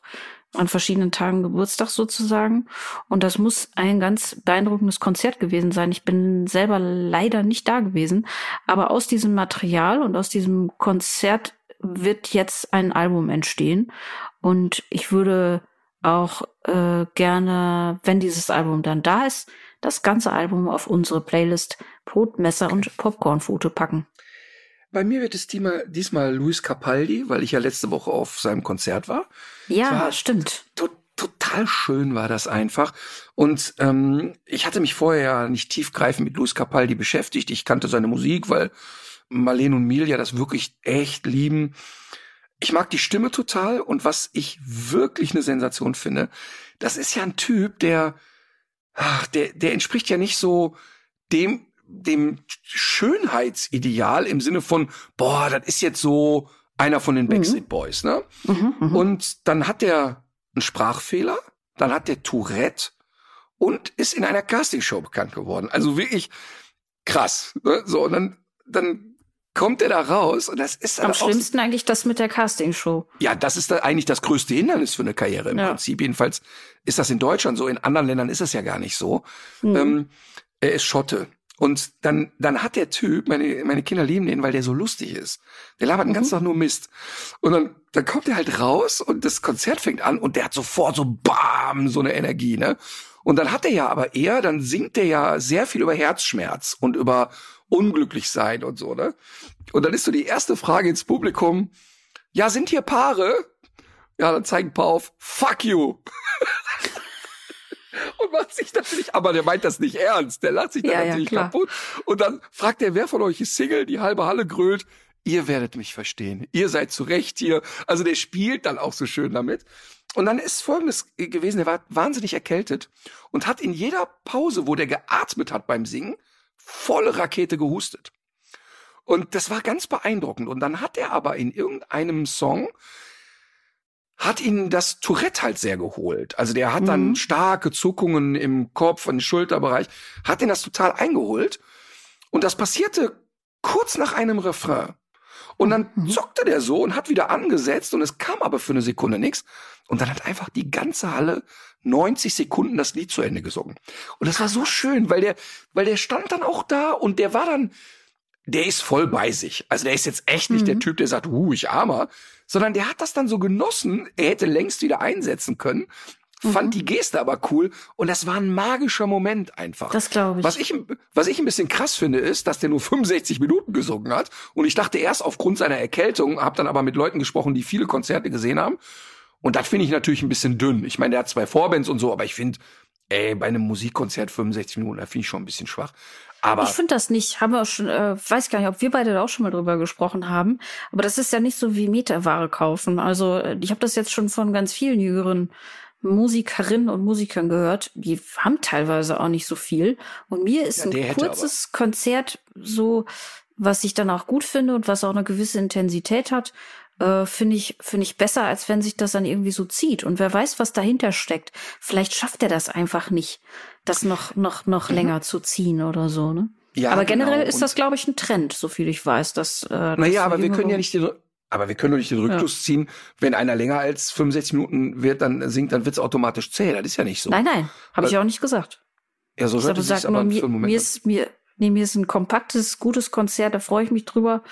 an verschiedenen Tagen Geburtstag sozusagen. Und das muss ein ganz beeindruckendes Konzert gewesen sein. Ich bin selber leider nicht da gewesen. Aber aus diesem Material und aus diesem Konzert wird jetzt ein Album entstehen. Und ich würde auch äh, gerne, wenn dieses Album dann da ist, das ganze Album auf unsere Playlist Brot, Messer und Popcornfoto packen. Bei mir wird es diesmal, diesmal Luis Capaldi, weil ich ja letzte Woche auf seinem Konzert war. Ja, war stimmt. To total schön war das einfach. Und ähm, ich hatte mich vorher ja nicht tiefgreifend mit Luis Capaldi beschäftigt. Ich kannte seine Musik, weil Marlene und Milja das wirklich echt lieben. Ich mag die Stimme total und was ich wirklich eine Sensation finde, das ist ja ein Typ, der, ach, der, der entspricht ja nicht so dem, dem Schönheitsideal im Sinne von, boah, das ist jetzt so einer von den mhm. Backstreet Boys, ne? Mhm, mh. Und dann hat der einen Sprachfehler, dann hat der Tourette und ist in einer Castingshow bekannt geworden. Also wirklich krass. Ne? So, und dann, dann kommt er da raus und das ist am schlimmsten eigentlich das mit der Castingshow. Ja, das ist da eigentlich das größte Hindernis für eine Karriere im ja. Prinzip. Jedenfalls ist das in Deutschland so. In anderen Ländern ist es ja gar nicht so. Mhm. Ähm, er ist Schotte. Und dann, dann hat der Typ, meine, meine Kinder lieben den, weil der so lustig ist. Der labert den ganzen mhm. Tag nur Mist. Und dann, dann kommt er halt raus und das Konzert fängt an und der hat sofort so bam, so eine Energie, ne? Und dann hat er ja aber eher, dann singt er ja sehr viel über Herzschmerz und über unglücklich sein und so, ne? Und dann ist so die erste Frage ins Publikum, ja, sind hier Paare? Ja, dann zeigen ein paar auf, fuck you. und macht sich natürlich, aber der meint das nicht ernst, der lacht sich dann ja, natürlich ja, kaputt. Und dann fragt er, wer von euch ist Single? Die halbe Halle grölt. Ihr werdet mich verstehen. Ihr seid zu Recht hier. Also der spielt dann auch so schön damit. Und dann ist Folgendes gewesen, er war wahnsinnig erkältet und hat in jeder Pause, wo der geatmet hat beim Singen, volle Rakete gehustet. Und das war ganz beeindruckend. Und dann hat er aber in irgendeinem Song hat ihn das Tourette halt sehr geholt. Also der hat mhm. dann starke Zuckungen im Kopf und Schulterbereich, hat ihn das total eingeholt. Und das passierte kurz nach einem Refrain. Und dann mhm. zuckte der so und hat wieder angesetzt und es kam aber für eine Sekunde nichts. Und dann hat einfach die ganze Halle 90 Sekunden das Lied zu Ende gesungen. Und das war so schön, weil der, weil der stand dann auch da und der war dann, der ist voll bei sich. Also der ist jetzt echt nicht mhm. der Typ, der sagt, uh, ich armer, sondern der hat das dann so genossen. Er hätte längst wieder einsetzen können. Mhm. Fand die Geste aber cool und das war ein magischer Moment einfach. Das glaube ich. Was ich. Was ich ein bisschen krass finde, ist, dass der nur 65 Minuten gesungen hat und ich dachte erst aufgrund seiner Erkältung, habe dann aber mit Leuten gesprochen, die viele Konzerte gesehen haben und das finde ich natürlich ein bisschen dünn. Ich meine, der hat zwei Vorbands und so, aber ich finde, ey, bei einem Musikkonzert 65 Minuten, da finde ich schon ein bisschen schwach. Aber ich finde das nicht, haben wir auch schon, äh, weiß gar nicht, ob wir beide da auch schon mal drüber gesprochen haben, aber das ist ja nicht so wie Meterware kaufen. Also äh, ich habe das jetzt schon von ganz vielen jüngeren Musikerinnen und Musikern gehört, die haben teilweise auch nicht so viel. Und mir ist ja, ein kurzes Konzert so, was ich dann auch gut finde und was auch eine gewisse Intensität hat, äh, finde ich, finde ich besser, als wenn sich das dann irgendwie so zieht. Und wer weiß, was dahinter steckt. Vielleicht schafft er das einfach nicht, das noch, noch, noch mhm. länger zu ziehen oder so, ne? Ja, aber generell genau. ist das, glaube ich, ein Trend, so viel ich weiß. Dass, äh, naja, aber wir können ja nicht den, aber wir können doch nicht den Rückschluss ja. ziehen, wenn einer länger als 65 Minuten wird, dann singt, dann wird's automatisch zäh. Das ist ja nicht so. Nein, nein, habe ich auch nicht gesagt. Ja, so hört es sich aber mir, mir ist mir Nee, mir ist ein kompaktes, gutes Konzert, da freue ich mich drüber,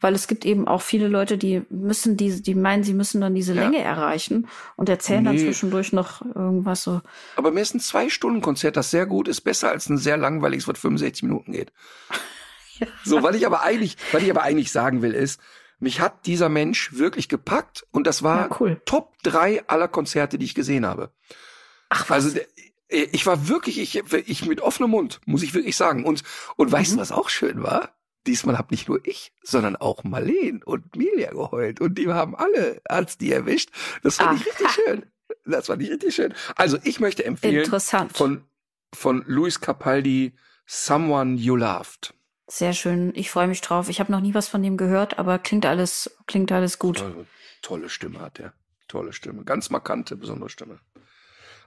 weil es gibt eben auch viele Leute, die müssen diese, die meinen, sie müssen dann diese Ja. Länge erreichen und erzählen dann Nee. zwischendurch noch irgendwas so. Aber mir ist ein Zwei-Stunden-Konzert, das sehr gut ist, besser als ein sehr langweiliges, was 65 Minuten geht. So, weil ich aber eigentlich, weil ich aber eigentlich sagen will, ist, mich hat dieser Mensch wirklich gepackt und das war Ja, cool. Top drei aller Konzerte, die ich gesehen habe. Ach, Also der, ich war wirklich, ich, ich mit offenem Mund, muss ich wirklich sagen. Und, und weißt Mhm. du, was auch schön war? Diesmal hab nicht nur ich, sondern auch Marleen und Milia geheult. Und die haben alle, als die erwischt. Das fand ich Aha. richtig schön. Das fand ich richtig schön. Also ich möchte empfehlen Interessant. von, von Luis Capaldi, Someone You Loved. Sehr schön. Ich freue mich drauf. Ich habe noch nie was von dem gehört, aber klingt alles, klingt alles gut. Tolle, tolle Stimme hat er. Tolle Stimme. Ganz markante, besondere Stimme.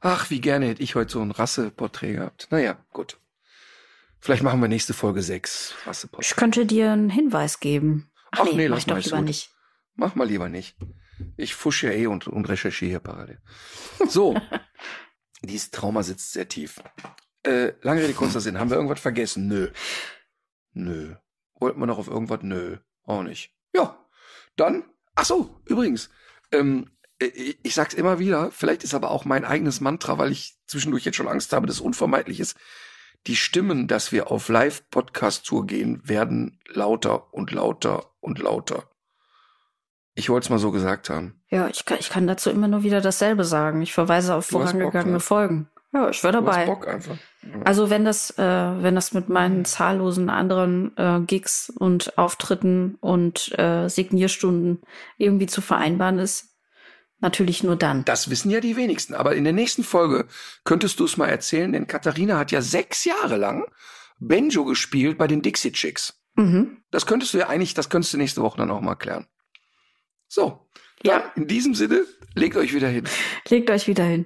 Ach, wie gerne hätte ich heute so ein Rasseporträt gehabt. Naja, gut. Vielleicht machen wir nächste Folge sechs Ich Rasseporträt. könnte dir einen Hinweis geben. Ach, Ach nee, nee, mach lass ich doch lieber gut. nicht. Mach mal lieber nicht. Ich fusche ja eh und, und recherchiere hier parallel. So. Dieses Trauma sitzt sehr tief. Äh, lange Rede, kurzer Sinn. Haben wir irgendwas vergessen? Nö. Nö. Wollten wir noch auf irgendwas? Nö. Auch nicht. Ja. Dann. Ach so, übrigens. Ähm, äh, ich, ich sag's immer wieder. Vielleicht ist aber auch mein eigenes Mantra, weil ich zwischendurch jetzt schon Angst habe, dass unvermeidlich ist. Die Stimmen, dass wir auf Live-Podcast-Tour gehen, werden lauter und lauter und lauter. Ich wollte es mal so gesagt haben. Ja, ich kann, ich kann dazu immer nur wieder dasselbe sagen. Ich verweise auf hast Bock, vorangegangene ne? Folgen. Ja, ich wäre dabei. Bock einfach. Also wenn das, äh, wenn das mit meinen zahllosen anderen äh, Gigs und Auftritten und äh, Signierstunden irgendwie zu vereinbaren ist, natürlich nur dann. Das wissen ja die wenigsten. Aber in der nächsten Folge könntest du es mal erzählen, denn Katharina hat ja sechs Jahre lang Banjo gespielt bei den Dixie Chicks. Mhm. Das könntest du ja eigentlich, das könntest du nächste Woche dann auch mal klären. So. Ja. in diesem Sinne, legt euch wieder hin. Legt euch wieder hin.